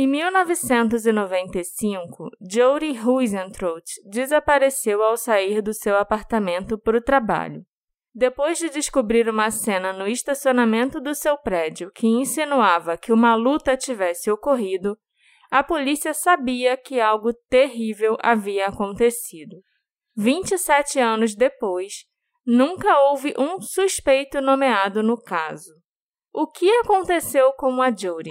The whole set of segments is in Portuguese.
Em 1995, Jody Huizentrout desapareceu ao sair do seu apartamento para o trabalho. Depois de descobrir uma cena no estacionamento do seu prédio que insinuava que uma luta tivesse ocorrido, a polícia sabia que algo terrível havia acontecido. 27 anos depois, nunca houve um suspeito nomeado no caso. O que aconteceu com a Jody?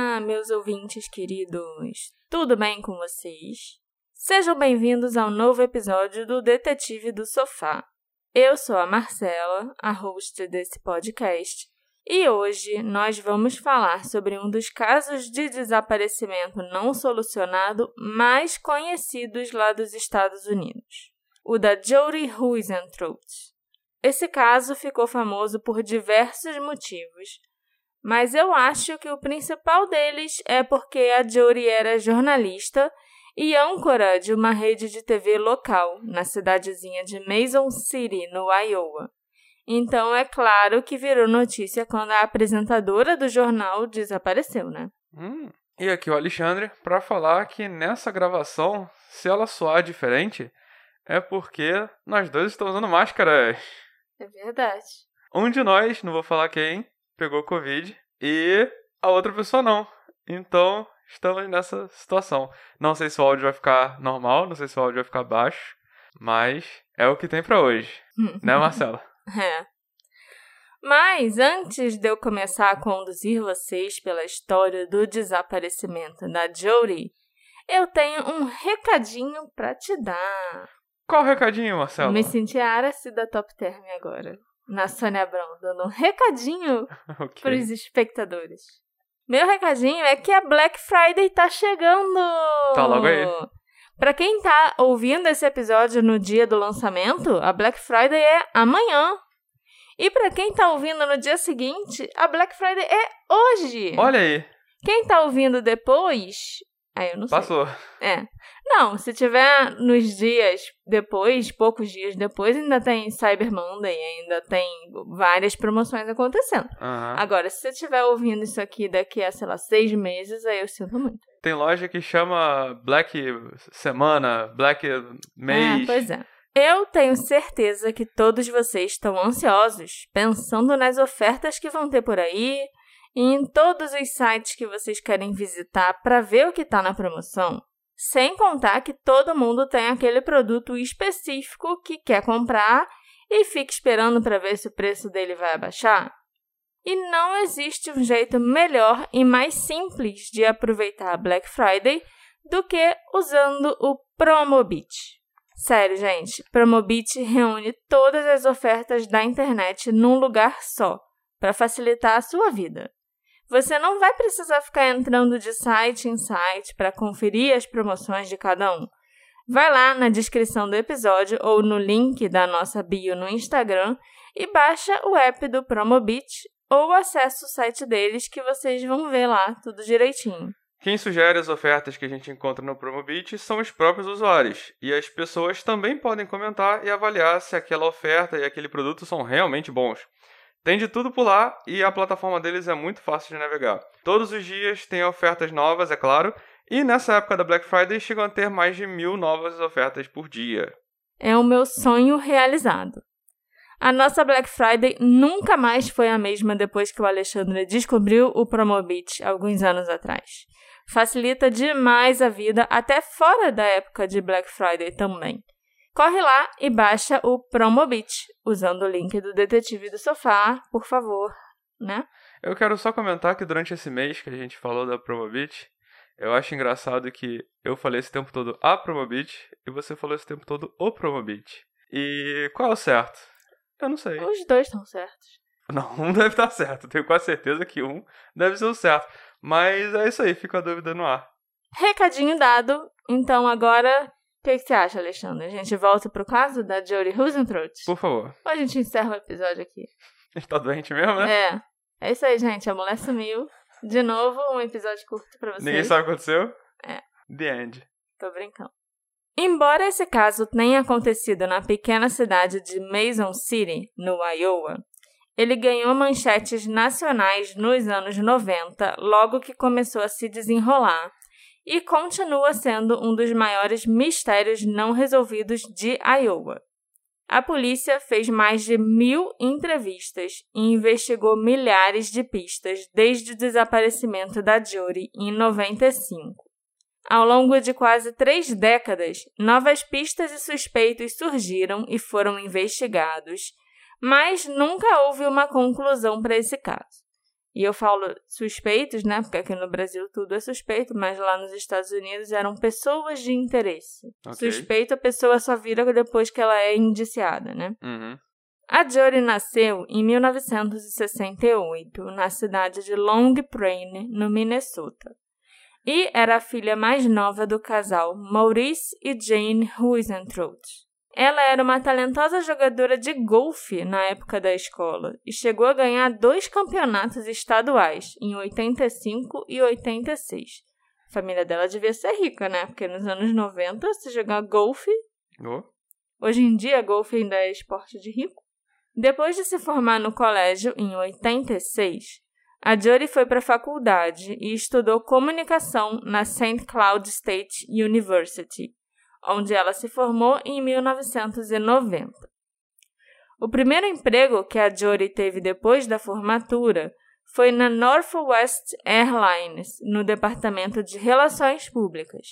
Olá, meus ouvintes queridos! Tudo bem com vocês? Sejam bem-vindos ao novo episódio do Detetive do Sofá. Eu sou a Marcela, a host desse podcast, e hoje nós vamos falar sobre um dos casos de desaparecimento não solucionado mais conhecidos lá dos Estados Unidos, o da Jodie Huizentrout. Esse caso ficou famoso por diversos motivos, mas eu acho que o principal deles é porque a Jory era jornalista e âncora de uma rede de TV local na cidadezinha de Mason City, no Iowa. Então é claro que virou notícia quando a apresentadora do jornal desapareceu, né? Hum. E aqui o Alexandre para falar que nessa gravação, se ela soar diferente, é porque nós dois estamos usando máscaras. É verdade. Um de nós, não vou falar quem, pegou Covid e a outra pessoa não. Então, estamos nessa situação. Não sei se o áudio vai ficar normal, não sei se o áudio vai ficar baixo, mas é o que tem para hoje. né, Marcela? É. Mas antes de eu começar a conduzir vocês pela história do desaparecimento da Jodie, eu tenho um recadinho para te dar. Qual recadinho, Marcela? Me senti a Aracy da Top Term agora na Sônia Abrão, dando um recadinho okay. para os espectadores. Meu recadinho é que a Black Friday tá chegando! Tá logo aí. Para quem tá ouvindo esse episódio no dia do lançamento, a Black Friday é amanhã. E para quem tá ouvindo no dia seguinte, a Black Friday é hoje. Olha aí. Quem tá ouvindo depois, Aí eu não Passou. sei. Passou. É. Não, se tiver nos dias depois, poucos dias depois, ainda tem Cyber Monday, ainda tem várias promoções acontecendo. Uhum. Agora, se você estiver ouvindo isso aqui daqui a, sei lá, seis meses, aí eu sinto muito. Tem loja que chama Black Semana, Black Mês. É, pois é. Eu tenho certeza que todos vocês estão ansiosos, pensando nas ofertas que vão ter por aí, e em todos os sites que vocês querem visitar para ver o que está na promoção. Sem contar que todo mundo tem aquele produto específico que quer comprar e fica esperando para ver se o preço dele vai abaixar. E não existe um jeito melhor e mais simples de aproveitar a Black Friday do que usando o Promobit. Sério, gente, Promobit reúne todas as ofertas da internet num lugar só, para facilitar a sua vida. Você não vai precisar ficar entrando de site em site para conferir as promoções de cada um. Vai lá na descrição do episódio ou no link da nossa bio no Instagram e baixa o app do Promobit ou acesse o site deles que vocês vão ver lá tudo direitinho. Quem sugere as ofertas que a gente encontra no Promobit são os próprios usuários, e as pessoas também podem comentar e avaliar se aquela oferta e aquele produto são realmente bons. Tem de tudo por lá e a plataforma deles é muito fácil de navegar. Todos os dias tem ofertas novas, é claro, e nessa época da Black Friday chegam a ter mais de mil novas ofertas por dia. É o meu sonho realizado. A nossa Black Friday nunca mais foi a mesma depois que o Alexandre descobriu o Promobit alguns anos atrás. Facilita demais a vida até fora da época de Black Friday também. Corre lá e baixa o Promobit, usando o link do Detetive do Sofá, por favor, né? Eu quero só comentar que durante esse mês que a gente falou da Promobit, eu acho engraçado que eu falei esse tempo todo a Promobit e você falou esse tempo todo o Promobit. E qual é o certo? Eu não sei. Os dois estão certos. Não, um deve estar certo. Tenho quase certeza que um deve ser o certo. Mas é isso aí, fica a dúvida no ar. Recadinho dado. Então agora o que, que, você acha, Alexandre? A gente volta pro caso da Jodie Rosentrout? Por favor. Ou a gente encerra o episódio aqui? Está doente mesmo, né? É. É isso aí, gente. A mulher sumiu. De novo, um episódio curto pra vocês. Ninguém sabe o que aconteceu? É. The end. Tô brincando. Embora esse caso tenha acontecido na pequena cidade de Mason City, no Iowa, ele ganhou manchetes nacionais nos anos 90, logo que começou a se desenrolar, e continua sendo um dos maiores mistérios não resolvidos de Iowa. A polícia fez mais de mil entrevistas e investigou milhares de pistas desde o desaparecimento da Jory em 95. Ao longo de quase três décadas, novas pistas e suspeitos surgiram e foram investigados, mas nunca houve uma conclusão para esse caso. E eu falo suspeitos, né? Porque aqui no Brasil tudo é suspeito, mas lá nos Estados Unidos eram pessoas de interesse. Ok. Suspeito, a pessoa só vira depois que ela é indiciada, né? Uhum. A Jory nasceu em 1968, na cidade de Long Prairie, no Minnesota. E era a filha mais nova do casal Maurice e Jane Huizentrout. Ela era uma talentosa jogadora de golfe na época da escola e chegou a ganhar dois campeonatos estaduais, em 85 e 86. A família dela devia ser rica, né? Porque nos anos 90, se jogar golfe, Oh. Hoje em dia, golfe ainda é esporte de rico. Depois de se formar no colégio em 86, a Jory foi para a faculdade e estudou comunicação na St. Cloud State University, onde ela se formou em 1990. O primeiro emprego que a Jory teve depois da formatura foi na Northwest Airlines, no departamento de Relações Públicas.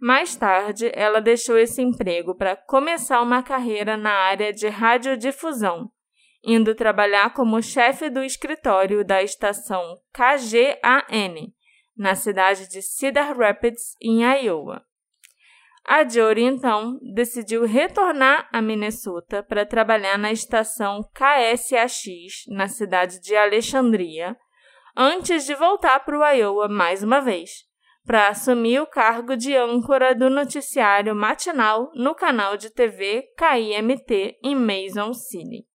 Mais tarde, ela deixou esse emprego para começar uma carreira na área de radiodifusão, indo trabalhar como chefe do escritório da estação KGAN, na cidade de Cedar Rapids, em Iowa. A Jory, então, decidiu retornar a Minnesota para trabalhar na estação KSAX, na cidade de Alexandria, antes de voltar para o Iowa mais uma vez para assumir o cargo de âncora do noticiário matinal no canal de TV KIMT em Mason City.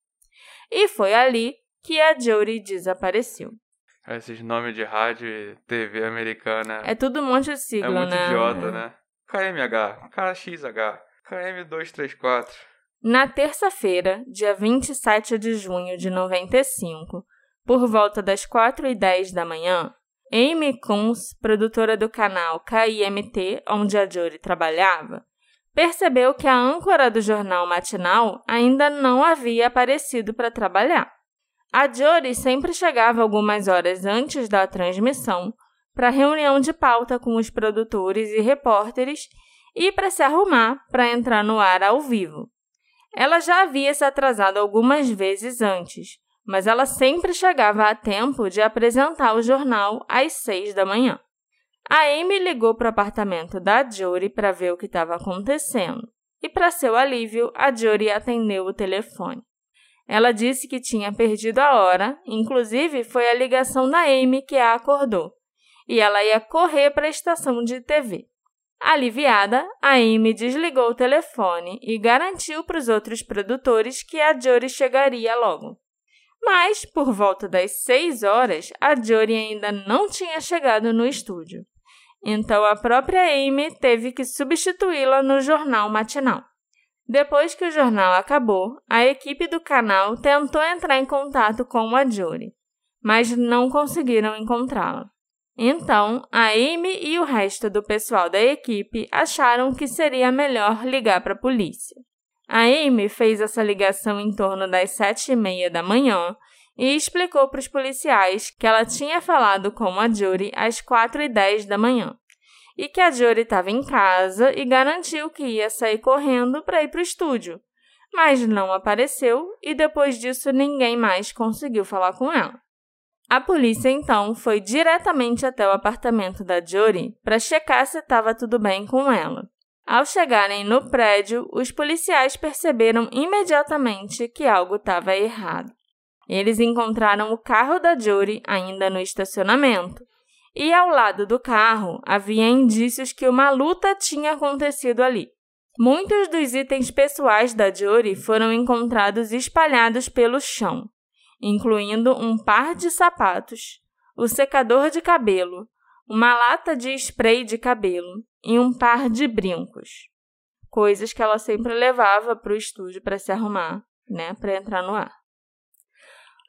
E foi ali que a Jory desapareceu. Esses nomes de rádio e TV americana É tudo um monte de é sigla, muito né? idiota, né? KMH, KXH, KM234. Na terça-feira, dia 27 de junho de 95, por volta das 4 e 10 da manhã, Amy Kunz, produtora do canal KIMT, onde a Jory trabalhava, percebeu que a âncora do jornal matinal ainda não havia aparecido para trabalhar. A Jory sempre chegava algumas horas antes da transmissão para reunião de pauta com os produtores e repórteres e para se arrumar para entrar no ar ao vivo. Ela já havia se atrasado algumas vezes antes, mas ela sempre chegava a tempo de apresentar o jornal às seis da manhã. A Amy ligou para o apartamento da Jory para ver o que estava acontecendo, e para seu alívio, a Jory atendeu o telefone. Ela disse que tinha perdido a hora, inclusive foi a ligação da Amy que a acordou, e ela ia correr para a estação de TV. Aliviada, a Amy desligou o telefone e garantiu para os outros produtores que a Jory chegaria logo. Mas, por volta das seis horas, a Jory ainda não tinha chegado no estúdio. Então, a própria Amy teve que substituí-la no jornal matinal. Depois que o jornal acabou, a equipe do canal tentou entrar em contato com a Jory, mas não conseguiram encontrá-la. Então, a Amy e o resto do pessoal da equipe acharam que seria melhor ligar para a polícia. A Amy fez essa ligação em torno das sete e meia da manhã e explicou para os policiais que ela tinha falado com a Jory às quatro e dez da manhã e que a Jory estava em casa e garantiu que ia sair correndo para ir para o estúdio, mas não apareceu e depois disso ninguém mais conseguiu falar com ela. A polícia então foi diretamente até o apartamento da Jory para checar se estava tudo bem com ela. Ao chegarem no prédio, os policiais perceberam imediatamente que algo estava errado. Eles encontraram o carro da Jory ainda no estacionamento, e ao lado do carro havia indícios que uma luta tinha acontecido ali. Muitos dos itens pessoais da Jory foram encontrados espalhados pelo chão, incluindo um par de sapatos, o secador de cabelo, uma lata de spray de cabelo e um par de brincos. Coisas que ela sempre levava para o estúdio para se arrumar, né, para entrar no ar.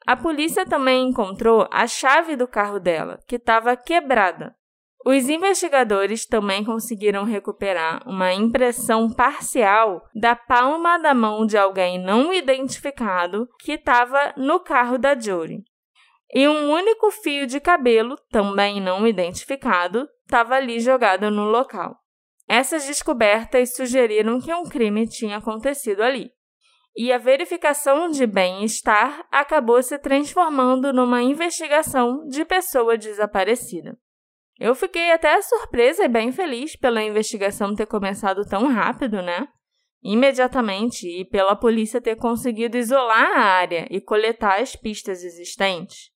A polícia também encontrou a chave do carro dela, que estava quebrada. Os investigadores também conseguiram recuperar uma impressão parcial da palma da mão de alguém não identificado que estava no carro da Jory. E um único fio de cabelo, também não identificado, estava ali jogado no local. Essas descobertas sugeriram que um crime tinha acontecido ali e a verificação de bem-estar acabou se transformando numa investigação de pessoa desaparecida. Eu fiquei até surpresa e bem feliz pela investigação ter começado tão rápido, né? Imediatamente, e pela polícia ter conseguido isolar a área e coletar as pistas existentes.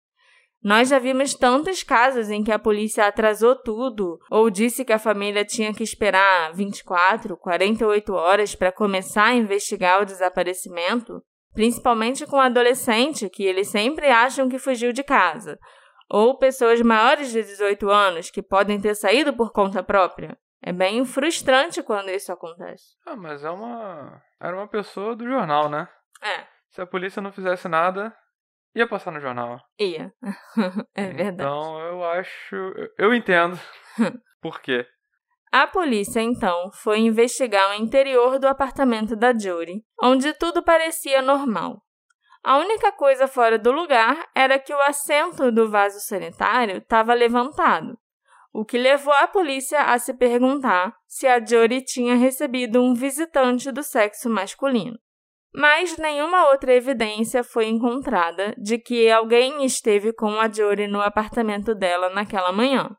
Nós já vimos tantos casos em que a polícia atrasou tudo ou disse que a família tinha que esperar 24, 48 horas para começar a investigar o desaparecimento, principalmente com adolescente que eles sempre acham que fugiu de casa, ou pessoas maiores de 18 anos que podem ter saído por conta própria. É bem frustrante quando isso acontece. Ah, mas é uma. Era uma pessoa do jornal, né? É. Se a polícia não fizesse nada, Ia passar no jornal. Ia. é verdade. Então eu acho. Eu entendo. Por quê? A polícia, então, foi investigar o interior do apartamento da Jory, onde tudo parecia normal. A única coisa fora do lugar era que o assento do vaso sanitário estava levantado, o que levou a polícia a se perguntar se a Jory tinha recebido um visitante do sexo masculino mas nenhuma outra evidência foi encontrada de que alguém esteve com a Jory no apartamento dela naquela manhã.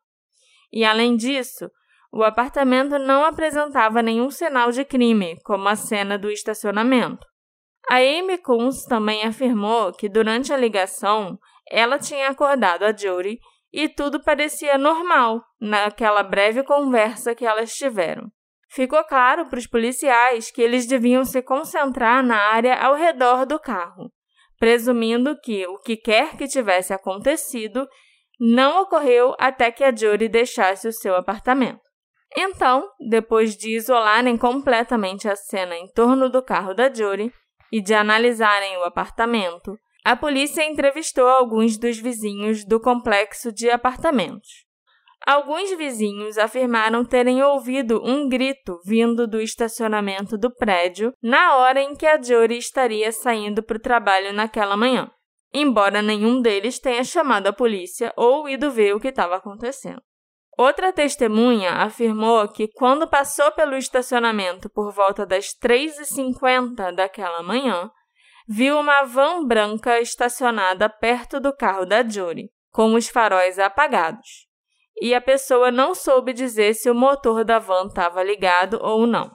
E além disso, o apartamento não apresentava nenhum sinal de crime, como a cena do estacionamento. A Amy Coons também afirmou que durante a ligação ela tinha acordado a Jory e tudo parecia normal naquela breve conversa que elas tiveram. Ficou claro para os policiais que eles deviam se concentrar na área ao redor do carro, presumindo que o que quer que tivesse acontecido não ocorreu até que a Jory deixasse o seu apartamento. Então, depois de isolarem completamente a cena em torno do carro da Jory e de analisarem o apartamento, a polícia entrevistou alguns dos vizinhos do complexo de apartamentos. Alguns vizinhos afirmaram terem ouvido um grito vindo do estacionamento do prédio na hora em que a Jory estaria saindo para o trabalho naquela manhã, embora nenhum deles tenha chamado a polícia ou ido ver o que estava acontecendo. Outra testemunha afirmou que, quando passou pelo estacionamento por volta das 3h50 daquela manhã, viu uma van branca estacionada perto do carro da Jory, com os faróis apagados e a pessoa não soube dizer se o motor da van estava ligado ou não.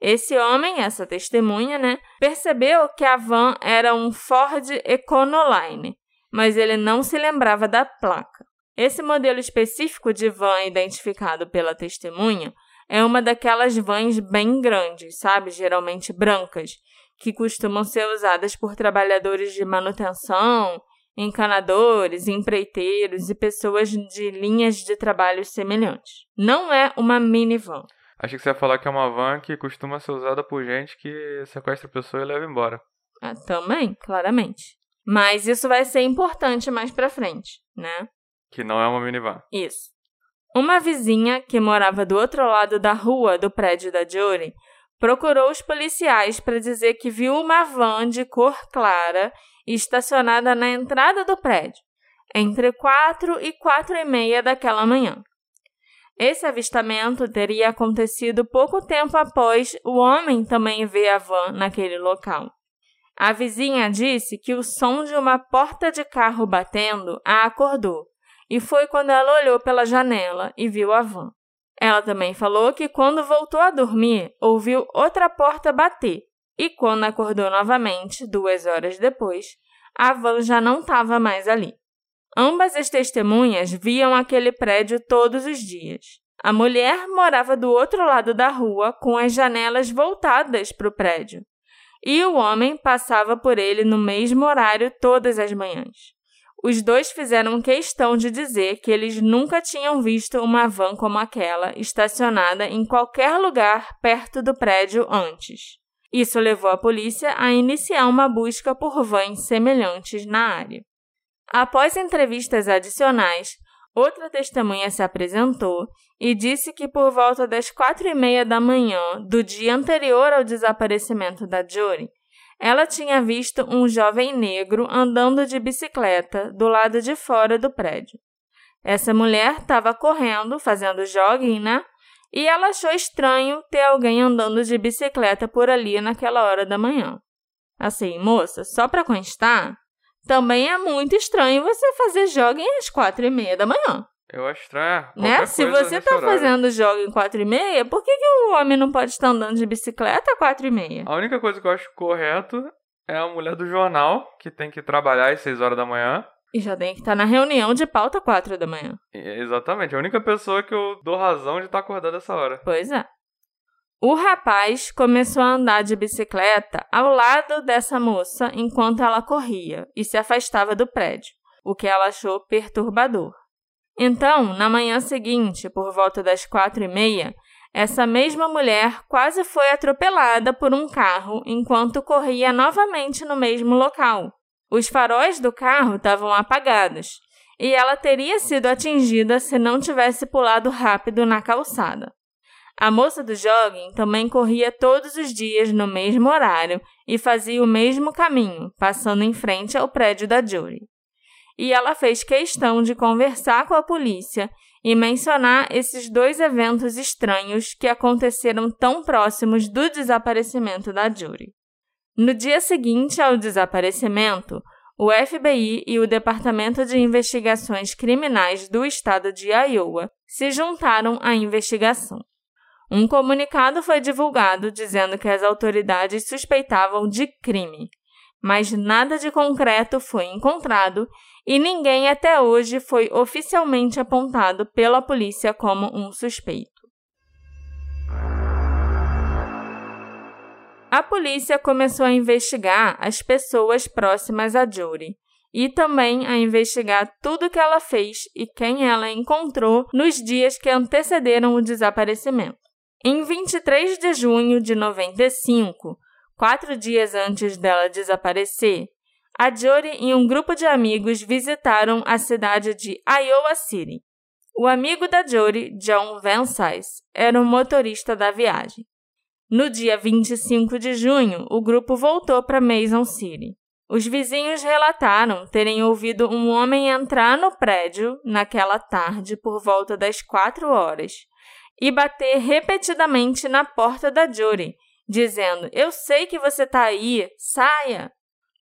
Esse homem, essa testemunha, né, percebeu que a van era um Ford Econoline, mas ele não se lembrava da placa. Esse modelo específico de van identificado pela testemunha é uma daquelas vans bem grandes, sabe, geralmente brancas, que costumam ser usadas por trabalhadores de manutenção encanadores, empreiteiros e pessoas de linhas de trabalho semelhantes. Não é uma minivan. Achei que você ia falar que é uma van que costuma ser usada por gente que sequestra a pessoa e leva embora. Ah, também, claramente. Mas isso vai ser importante mais pra frente, né? Que não é uma minivan. Isso. Uma vizinha que morava do outro lado da rua do prédio da Jory procurou os policiais para dizer que viu uma van de cor clara estacionada na entrada do prédio, entre 4 e 4 e meia daquela manhã. Esse avistamento teria acontecido pouco tempo após o homem também ver a van naquele local. A vizinha disse que o som de uma porta de carro batendo a acordou, e foi quando ela olhou pela janela e viu a van. Ela também falou que quando voltou a dormir, ouviu outra porta bater e quando acordou novamente, duas horas depois, a van já não estava mais ali. Ambas as testemunhas viam aquele prédio todos os dias. A mulher morava do outro lado da rua, com as janelas voltadas para o prédio. e o homem passava por ele no mesmo horário todas as manhãs. Os dois fizeram questão de dizer que eles nunca tinham visto uma van como aquela estacionada em qualquer lugar perto do prédio antes. Isso levou a polícia a iniciar uma busca por vans semelhantes na área. Após entrevistas adicionais, outra testemunha se apresentou e disse que por volta das quatro e meia da manhã do dia anterior ao desaparecimento da Jory, ela tinha visto um jovem negro andando de bicicleta do lado de fora do prédio. Essa mulher estava correndo, fazendo jogging, né? E ela achou estranho ter alguém andando de bicicleta por ali naquela hora da manhã. Assim, moça, só para constar, também é muito estranho você fazer jogging às quatro e meia da manhã. Eu acho estranho. Né? Se você tá horário. fazendo jogo em 4 e meia, por que, que o homem não pode estar andando de bicicleta a 4 e meia? A única coisa que eu acho correto é a mulher do jornal, que tem que trabalhar às 6 horas da manhã. E já tem que estar na reunião de pauta 4 da manhã. exatamente. A única pessoa que eu dou razão de estar acordada essa hora. Pois é. O rapaz começou a andar de bicicleta ao lado dessa moça enquanto ela corria e se afastava do prédio, o que ela achou perturbador. Então, na manhã seguinte, por volta das quatro e meia, essa mesma mulher quase foi atropelada por um carro enquanto corria novamente no mesmo local. Os faróis do carro estavam apagados e ela teria sido atingida se não tivesse pulado rápido na calçada. A moça do jogging também corria todos os dias no mesmo horário e fazia o mesmo caminho, passando em frente ao prédio da Jury e ela fez questão de conversar com a polícia e mencionar esses dois eventos estranhos que aconteceram tão próximos do desaparecimento da Jury. No dia seguinte ao desaparecimento, o FBI e o Departamento de Investigações Criminais do estado de Iowa se juntaram à investigação. Um comunicado foi divulgado dizendo que as autoridades suspeitavam de crime, mas nada de concreto foi encontrado e ninguém até hoje foi oficialmente apontado pela polícia como um suspeito. A polícia começou a investigar as pessoas próximas a Jory e também a investigar tudo que ela fez e quem ela encontrou nos dias que antecederam o desaparecimento. Em 23 de junho de 95, quatro dias antes dela desaparecer, a Jory e um grupo de amigos visitaram a cidade de Iowa City. O amigo da Jory, John Van Sice, era o motorista da viagem. No dia 25 de junho, o grupo voltou para Mason City. Os vizinhos relataram terem ouvido um homem entrar no prédio naquela tarde por volta das quatro horas e bater repetidamente na porta da Jory, dizendo: Eu sei que você está aí, saia!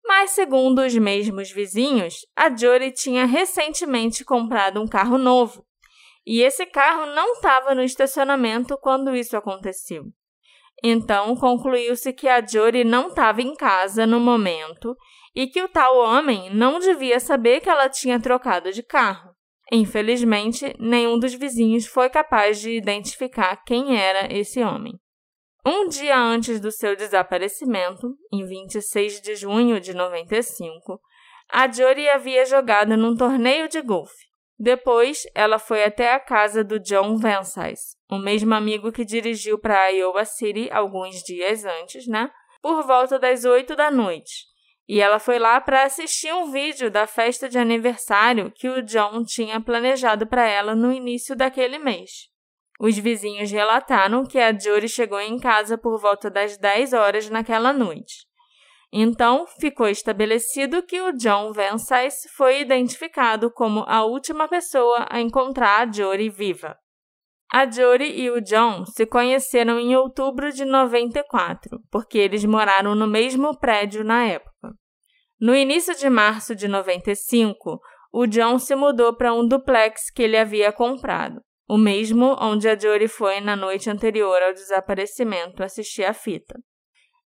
Mas, segundo os mesmos vizinhos, a Jory tinha recentemente comprado um carro novo e esse carro não estava no estacionamento quando isso aconteceu. Então, concluiu-se que a Jory não estava em casa no momento e que o tal homem não devia saber que ela tinha trocado de carro. Infelizmente, nenhum dos vizinhos foi capaz de identificar quem era esse homem. Um dia antes do seu desaparecimento, em 26 de junho de 95, a Jory havia jogado num torneio de golfe. Depois, ela foi até a casa do John Vansice, o mesmo amigo que dirigiu para Iowa City alguns dias antes, né? Por volta das 8 da noite. E ela foi lá para assistir um vídeo da festa de aniversário que o John tinha planejado para ela no início daquele mês. Os vizinhos relataram que a Jory chegou em casa por volta das 10 horas naquela noite. Então, ficou estabelecido que o John Van Sice foi identificado como a última pessoa a encontrar a Jory viva. A Jory e o John se conheceram em outubro de 94, porque eles moraram no mesmo prédio na época. No início de março de 95, o John se mudou para um duplex que ele havia comprado o mesmo onde a Jory foi na noite anterior ao desaparecimento assistir a fita.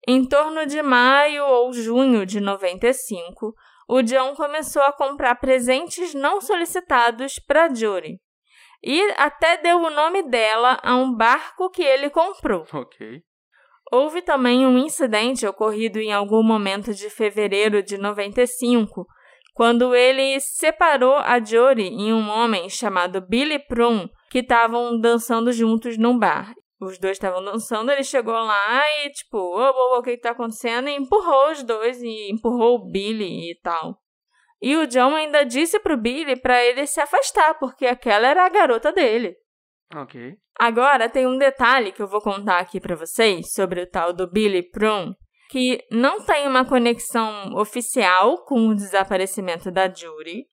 Em torno de maio ou junho de 95, o John começou a comprar presentes não solicitados para Jory. E até deu o nome dela a um barco que ele comprou. Ok. Houve também um incidente ocorrido em algum momento de fevereiro de 95, quando ele separou a Jory e um homem chamado Billy Prum, que estavam dançando juntos num bar. Os dois estavam dançando, ele chegou lá e, tipo, ô, ô, ô, o que está acontecendo? E empurrou os dois e empurrou o Billy e tal. E o John ainda disse pro Billy para ele se afastar, porque aquela era a garota dele. Ok. Agora tem um detalhe que eu vou contar aqui para vocês sobre o tal do Billy Prum, que não tem uma conexão oficial com o desaparecimento da Judy,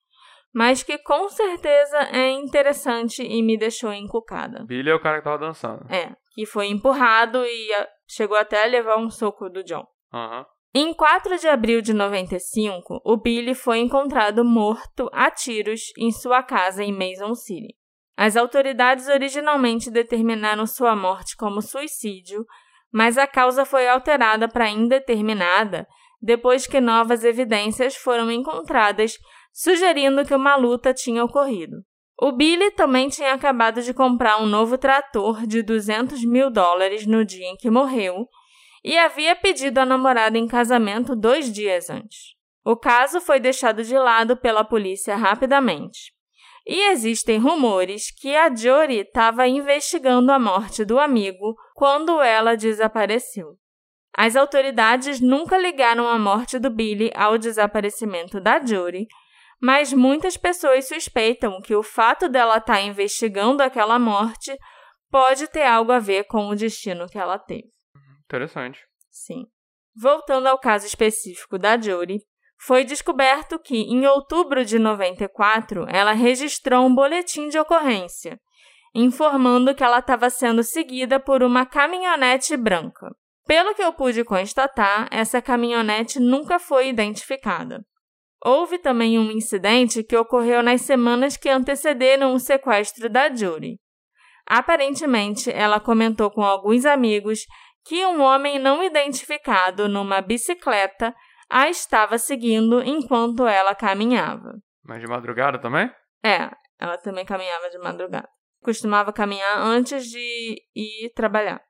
mas que com certeza é interessante e me deixou encucada. Billy é o cara que tava dançando. É, que foi empurrado e chegou até a levar um soco do John. Uhum. Em 4 de abril de 95, o Billy foi encontrado morto a tiros em sua casa em Mason City. As autoridades originalmente determinaram sua morte como suicídio, mas a causa foi alterada para indeterminada depois que novas evidências foram encontradas sugerindo que uma luta tinha ocorrido. O Billy também tinha acabado de comprar um novo trator de 200 mil dólares no dia em que morreu e havia pedido a namorada em casamento dois dias antes. O caso foi deixado de lado pela polícia rapidamente. E existem rumores que a Jory estava investigando a morte do amigo quando ela desapareceu. As autoridades nunca ligaram a morte do Billy ao desaparecimento da Jory, mas muitas pessoas suspeitam que o fato dela estar tá investigando aquela morte pode ter algo a ver com o destino que ela teve. Interessante. Sim. Voltando ao caso específico da Jory, foi descoberto que, em outubro de 94, ela registrou um boletim de ocorrência, informando que ela estava sendo seguida por uma caminhonete branca. Pelo que eu pude constatar, essa caminhonete nunca foi identificada. Houve também um incidente que ocorreu nas semanas que antecederam o sequestro da Judy. Aparentemente, ela comentou com alguns amigos que um homem não identificado numa bicicleta a estava seguindo enquanto ela caminhava. Mas de madrugada também? É, ela também caminhava de madrugada. Costumava caminhar antes de ir trabalhar.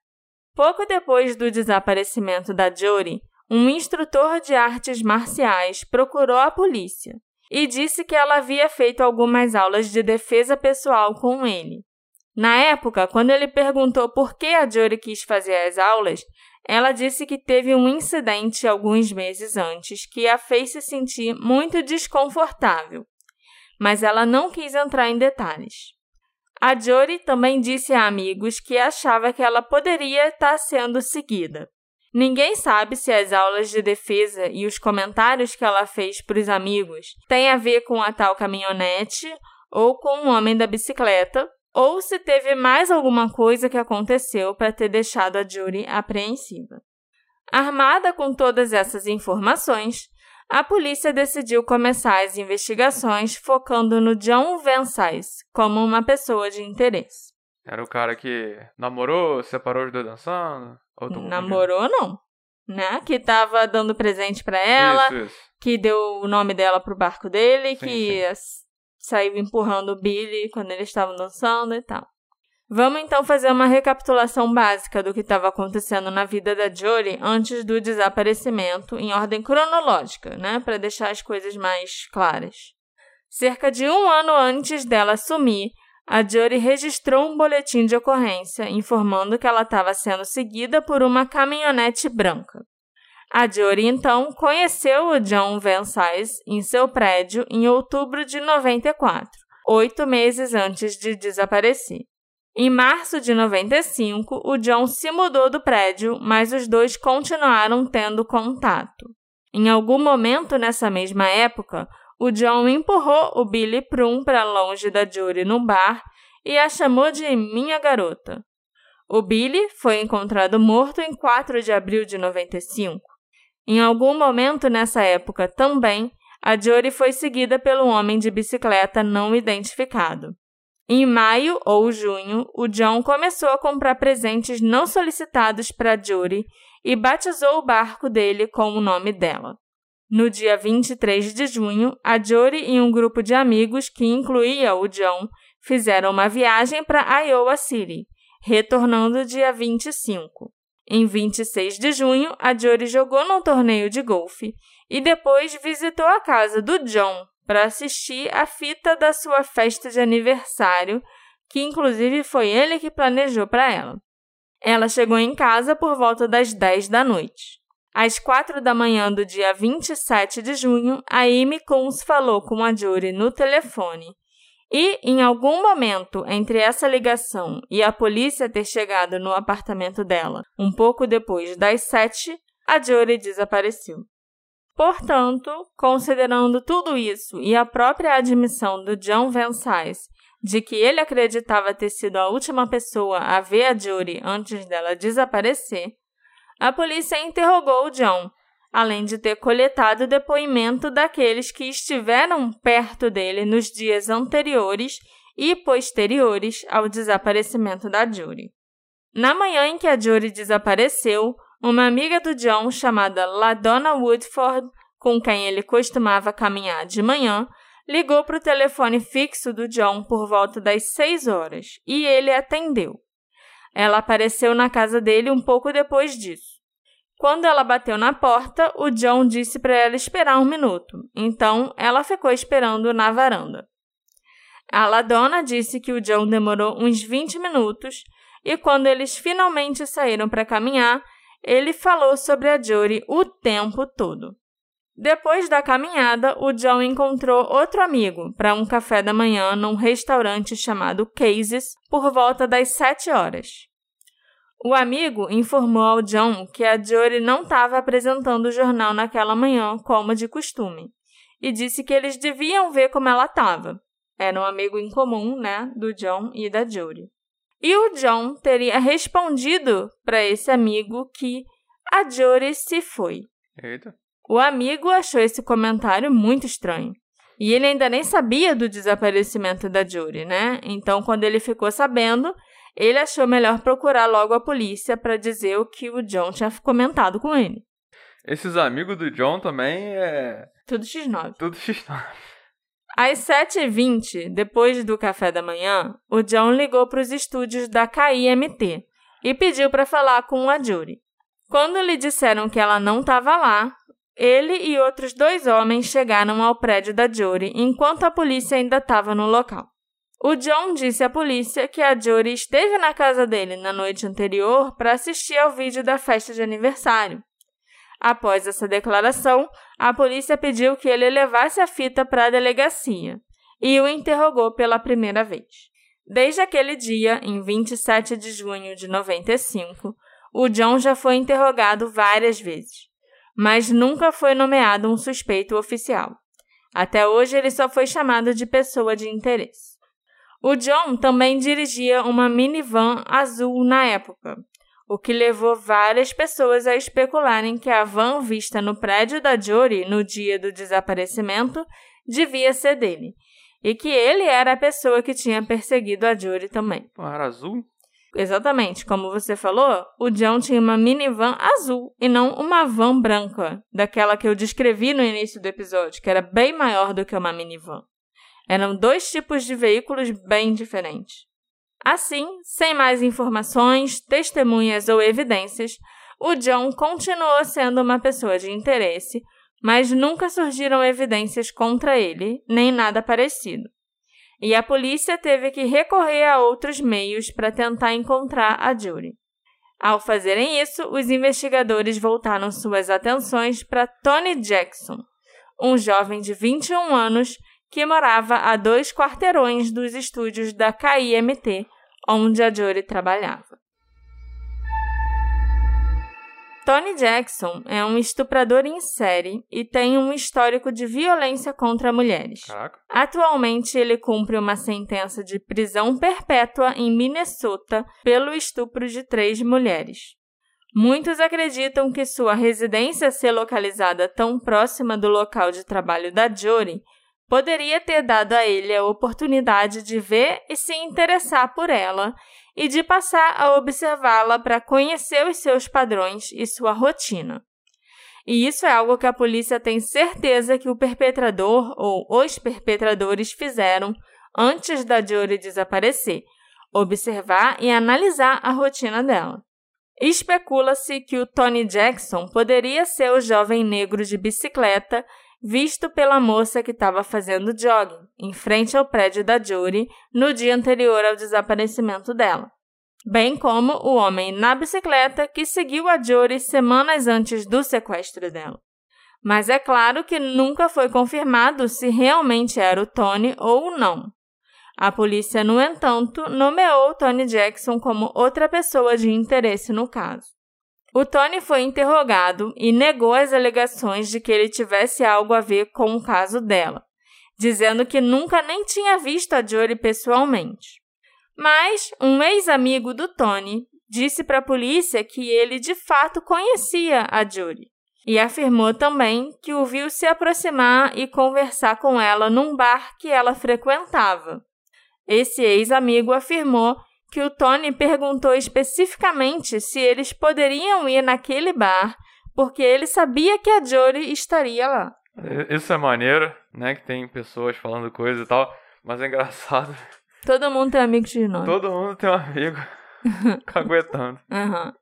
Pouco depois do desaparecimento da Jory, um instrutor de artes marciais procurou a polícia e disse que ela havia feito algumas aulas de defesa pessoal com ele. Na época, quando ele perguntou por que a Jory quis fazer as aulas, ela disse que teve um incidente alguns meses antes que a fez se sentir muito desconfortável, mas ela não quis entrar em detalhes. A Jory também disse a amigos que achava que ela poderia estar sendo seguida. Ninguém sabe se as aulas de defesa e os comentários que ela fez para os amigos têm a ver com a tal caminhonete ou com o homem da bicicleta, ou se teve mais alguma coisa que aconteceu para ter deixado a Jury apreensiva. Armada com todas essas informações, a polícia decidiu começar as investigações focando no John Sice como uma pessoa de interesse. Era o cara que namorou, separou os dois dançando? Namorou, não. Né? Que tava dando presente para ela, isso, isso. que deu o nome dela pro barco dele, Sim, que saiu empurrando o Billy quando eles estavam dançando e tal. Vamos então fazer uma recapitulação básica do que estava acontecendo na vida da Jory antes do desaparecimento, em ordem cronológica, né, para deixar as coisas mais claras. Cerca de um ano antes dela sumir, a Jory registrou um boletim de ocorrência informando que ela estava sendo seguida por uma caminhonete branca. A Jory, então, conheceu o John Van Sice em seu prédio em outubro de 94, oito meses antes de desaparecer. Em março de 95, o John se mudou do prédio, mas os dois continuaram tendo contato. Em algum momento nessa mesma época, o John empurrou o Billy Prum para longe da Jory no bar e a chamou de minha garota. O Billy foi encontrado morto em 4 de abril de 95. Em algum momento nessa época também, a Jory foi seguida pelo homem de bicicleta não identificado. Em maio ou junho, o John começou a comprar presentes não solicitados para Jory e batizou o barco dele com o nome dela. No dia 23 de junho, a Jory e um grupo de amigos, que incluía o John, fizeram uma viagem para Iowa City, retornando dia 25. Em 26 de junho, a Jory jogou num torneio de golfe e depois visitou a casa do John para assistir a fita da sua festa de aniversário, que inclusive foi ele que planejou para ela. Ela chegou em casa por volta das 10 da noite. Às 4 da manhã do dia 27 de junho, a Amy Coons falou com a Jory no telefone. E, em algum momento entre essa ligação e a polícia ter chegado no apartamento dela, um pouco depois das 7, a Jory desapareceu. Portanto, considerando tudo isso e a própria admissão do John Van de que ele acreditava ter sido a última pessoa a ver a Judy antes dela desaparecer, a polícia interrogou o John, além de ter coletado depoimento daqueles que estiveram perto dele nos dias anteriores e posteriores ao desaparecimento da Judy. Na manhã em que a Judy desapareceu, uma amiga do John chamada LaDonna Woodford, com quem ele costumava caminhar de manhã, ligou para o telefone fixo do John por volta das 6 horas e ele atendeu. Ela apareceu na casa dele um pouco depois disso. Quando ela bateu na porta, o John disse para ela esperar um minuto, então ela ficou esperando na varanda. A Ladona disse que o John demorou uns 20 minutos e quando eles finalmente saíram para caminhar, ele falou sobre a Jory o tempo todo. Depois da caminhada, o John encontrou outro amigo para um café da manhã num restaurante chamado Cases por volta das 7 horas. O amigo informou ao John que a Jory não estava apresentando o jornal naquela manhã, como de costume, e disse que eles deviam ver como ela estava. Era um amigo em comum, né, do John e da Jory. E o John teria respondido para esse amigo que a Jory se foi. Eita. O amigo achou esse comentário muito estranho. E ele ainda nem sabia do desaparecimento da Jory, né? Então, quando ele ficou sabendo, ele achou melhor procurar logo a polícia para dizer o que o John tinha comentado com ele. Esses amigos do John também é. Tudo X9. Tudo X9. Às 7h20, depois do café da manhã, o John ligou para os estúdios da KIMT e pediu para falar com a Judy. Quando lhe disseram que ela não estava lá, ele e outros dois homens chegaram ao prédio da Jory enquanto a polícia ainda estava no local. O John disse à polícia que a Jory esteve na casa dele na noite anterior para assistir ao vídeo da festa de aniversário. Após essa declaração, a polícia pediu que ele levasse a fita para a delegacia e o interrogou pela primeira vez. Desde aquele dia, em 27 de junho de 95, o John já foi interrogado várias vezes, mas nunca foi nomeado um suspeito oficial. Até hoje, ele só foi chamado de pessoa de interesse. O John também dirigia uma minivan azul na época, o que levou várias pessoas a especularem que a van vista no prédio da Jory no dia do desaparecimento devia ser dele, e que ele era a pessoa que tinha perseguido a Jory também. Era azul? Exatamente, como você falou, o John tinha uma minivan azul e não uma van branca, daquela que eu descrevi no início do episódio, que era bem maior do que uma minivan. Eram dois tipos de veículos bem diferentes. Assim, sem mais informações, testemunhas ou evidências, o John continuou sendo uma pessoa de interesse, mas nunca surgiram evidências contra ele, nem nada parecido. E a polícia teve que recorrer a outros meios para tentar encontrar a Judy. Ao fazerem isso, os investigadores voltaram suas atenções para Tony Jackson, um jovem de 21 anos que morava a dois quarteirões dos estúdios da KIMT, onde a Jory trabalhava. Tony Jackson é um estuprador em série e tem um histórico de violência contra mulheres. Caraca. Atualmente, ele cumpre uma sentença de prisão perpétua em Minnesota pelo estupro de três mulheres. Muitos acreditam que sua residência ser localizada tão próxima do local de trabalho da Jory poderia ter dado a ele a oportunidade de ver e se interessar por ela e de passar a observá-la para conhecer os seus padrões e sua rotina. E isso é algo que a polícia tem certeza que o perpetrador ou os perpetradores fizeram antes da Jory desaparecer, observar e analisar a rotina dela. Especula-se que o Tony Jackson poderia ser o jovem negro de bicicleta visto pela moça que estava fazendo jogging em frente ao prédio da Jury no dia anterior ao desaparecimento dela, bem como o homem na bicicleta que seguiu a Jury semanas antes do sequestro dela. Mas é claro que nunca foi confirmado se realmente era o Tony ou não. A polícia, no entanto, nomeou Tony Jackson como outra pessoa de interesse no caso. O Tony foi interrogado e negou as alegações de que ele tivesse algo a ver com o caso dela, dizendo que nunca nem tinha visto a Jory pessoalmente. Mas um ex-amigo do Tony disse para a polícia que ele de fato conhecia a Jory e afirmou também que o viu se aproximar e conversar com ela num bar que ela frequentava. Esse ex-amigo afirmou que o Tony perguntou especificamente se eles poderiam ir naquele bar, porque ele sabia que a Jory estaria lá. Isso é maneiro, né? Que tem pessoas falando coisa e tal, mas é engraçado. Todo mundo tem amigo de nome. Todo mundo tem um amigo caguetando. Uhum.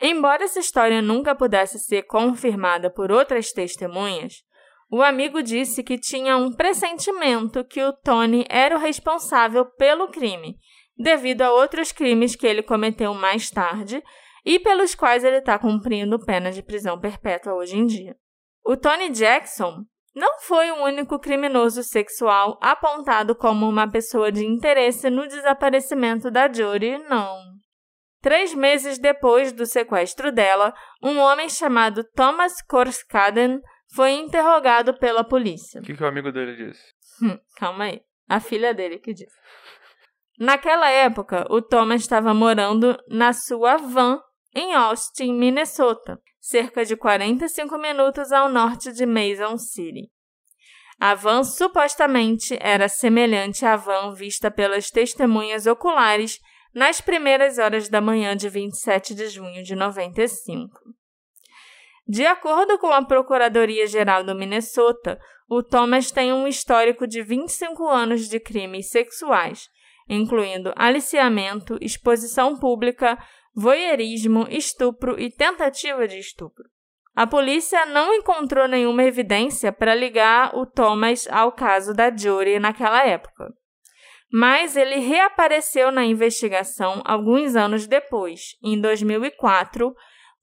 Embora essa história nunca pudesse ser confirmada por outras testemunhas, o amigo disse que tinha um pressentimento que o Tony era o responsável pelo crime devido a outros crimes que ele cometeu mais tarde e pelos quais ele está cumprindo pena de prisão perpétua hoje em dia. O Tony Jackson não foi o único criminoso sexual apontado como uma pessoa de interesse no desaparecimento da Jory, não. Três meses depois do sequestro dela, um homem chamado Thomas Korskaden foi interrogado pela polícia. O que, que o amigo dele disse? Hum, calma aí. A filha dele que disse. Naquela época, o Thomas estava morando na sua van em Austin, Minnesota, cerca de 45 minutos ao norte de Mason City. A van supostamente era semelhante à van vista pelas testemunhas oculares nas primeiras horas da manhã de 27 de junho de 95. De acordo com a Procuradoria-Geral do Minnesota, o Thomas tem um histórico de 25 anos de crimes sexuais, incluindo aliciamento, exposição pública, voyeurismo, estupro e tentativa de estupro. A polícia não encontrou nenhuma evidência para ligar o Thomas ao caso da Jory naquela época. Mas ele reapareceu na investigação alguns anos depois, em 2004,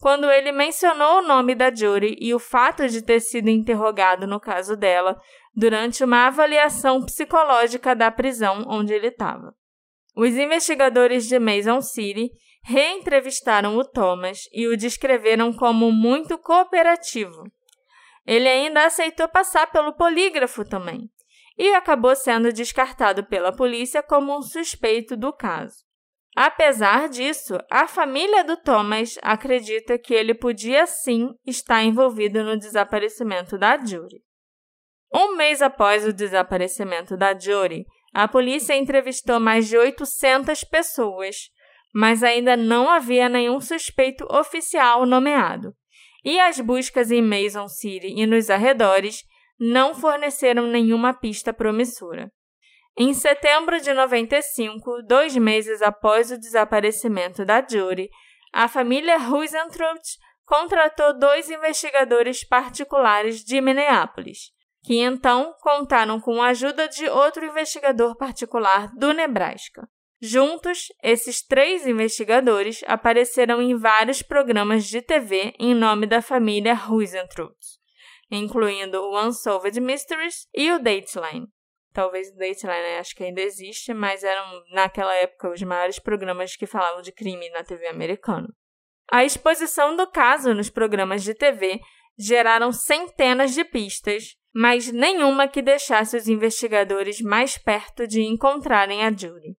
quando ele mencionou o nome da Jory e o fato de ter sido interrogado no caso dela durante uma avaliação psicológica da prisão onde ele estava. Os investigadores de Mason City reentrevistaram o Thomas e o descreveram como muito cooperativo. Ele ainda aceitou passar pelo polígrafo também e acabou sendo descartado pela polícia como um suspeito do caso. Apesar disso, a família do Thomas acredita que ele podia sim estar envolvido no desaparecimento da Jury. Um mês após o desaparecimento da Jury, a polícia entrevistou mais de 800 pessoas, mas ainda não havia nenhum suspeito oficial nomeado. E as buscas em Mason City e nos arredores não forneceram nenhuma pista promissora. Em setembro de 95, dois meses após o desaparecimento da Jury, a família Huizentrout contratou dois investigadores particulares de Minneapolis, que então contaram com a ajuda de outro investigador particular do Nebraska. Juntos, esses três investigadores apareceram em vários programas de TV em nome da família Huizentrout, incluindo o Unsolved Mysteries e o Dateline. Talvez o Dateline acho que ainda existe, mas eram naquela época os maiores programas que falavam de crime na TV americana. A exposição do caso nos programas de TV geraram centenas de pistas, mas nenhuma que deixasse os investigadores mais perto de encontrarem a Judy.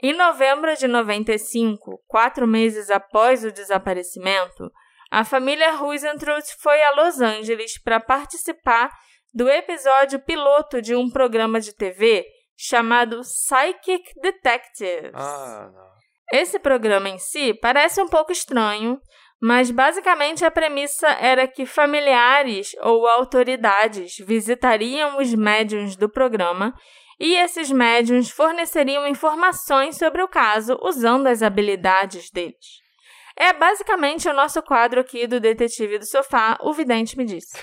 Em novembro de 95, quatro meses após o desaparecimento, a família Huizentrout foi a Los Angeles para participar do episódio piloto de um programa de TV chamado Psychic Detectives. Ah, não. Esse programa em si parece um pouco estranho, mas basicamente a premissa era que familiares ou autoridades visitariam os médiums do programa e esses médiums forneceriam informações sobre o caso usando as habilidades deles. É basicamente o nosso quadro aqui do Detetive do Sofá, o vidente me disse.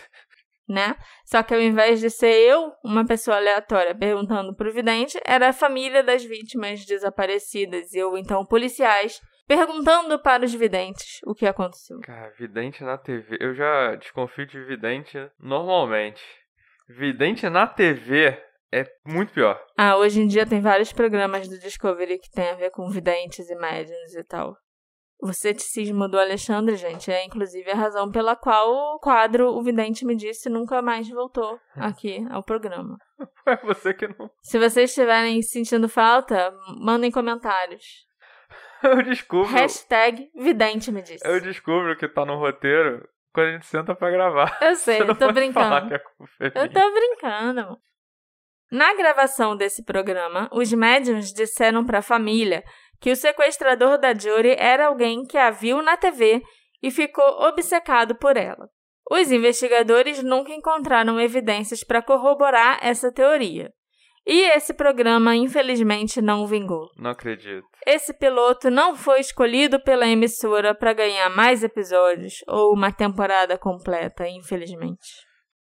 Né? Só que ao invés de ser eu, uma pessoa aleatória, perguntando pro vidente, era a família das vítimas desaparecidas e ou então policiais perguntando para os videntes o que aconteceu. Cara, vidente na TV. Eu já desconfio de vidente normalmente. Vidente na TV é muito pior. Ah, hoje em dia tem vários programas do Discovery que tem a ver com videntes e médiums e tal. O ceticismo do Alexandre, gente, é inclusive a razão pela qual o quadro O Vidente Me Disse nunca mais voltou aqui ao programa. É você que não. Se vocês estiverem sentindo falta, mandem comentários. Eu descubro. Hashtag Vidente Me Disse. Eu descubro que tá no roteiro quando a gente senta pra gravar. Eu sei, eu tô brincando. é Eu tô brincando. amor. Na gravação desse programa, os médiums disseram para a família que o sequestrador da Jory era alguém que a viu na TV e ficou obcecado por ela. Os investigadores nunca encontraram evidências para corroborar essa teoria. E esse programa, infelizmente, não vingou. Não acredito. Esse piloto não foi escolhido pela emissora para ganhar mais episódios ou uma temporada completa, infelizmente.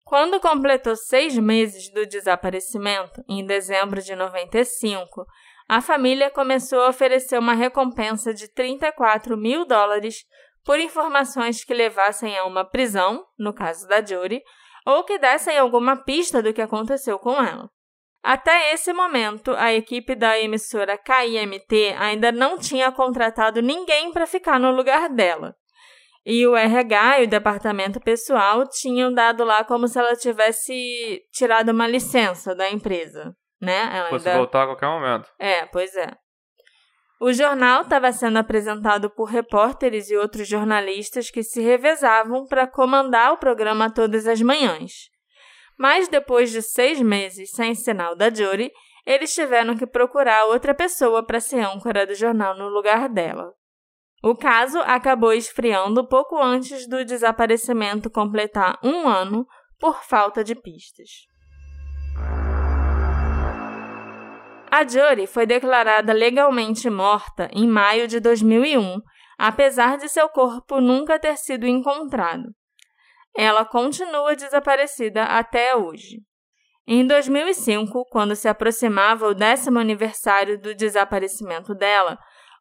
Quando completou seis meses do desaparecimento, em dezembro de 95, a família começou a oferecer uma recompensa de 34 mil dólares por informações que levassem a uma prisão, no caso da Jory, ou que dessem alguma pista do que aconteceu com ela. Até esse momento, a equipe da emissora KIMT ainda não tinha contratado ninguém para ficar no lugar dela. E o RH e o departamento pessoal tinham dado lá como se ela tivesse tirado uma licença da empresa, né? Ela Fosse ainda- voltar a qualquer momento. é, pois é. O jornal estava sendo apresentado por repórteres e outros jornalistas que se revezavam para comandar o programa todas as manhãs. Mas depois de seis meses sem sinal da Jory, eles tiveram que procurar outra pessoa para ser âncora do jornal no lugar dela. O caso acabou esfriando pouco antes do desaparecimento completar um ano por falta de pistas. A Jory foi declarada legalmente morta em maio de 2001, apesar de seu corpo nunca ter sido encontrado. Ela continua desaparecida até hoje. Em 2005, quando se aproximava o décimo aniversário do desaparecimento dela,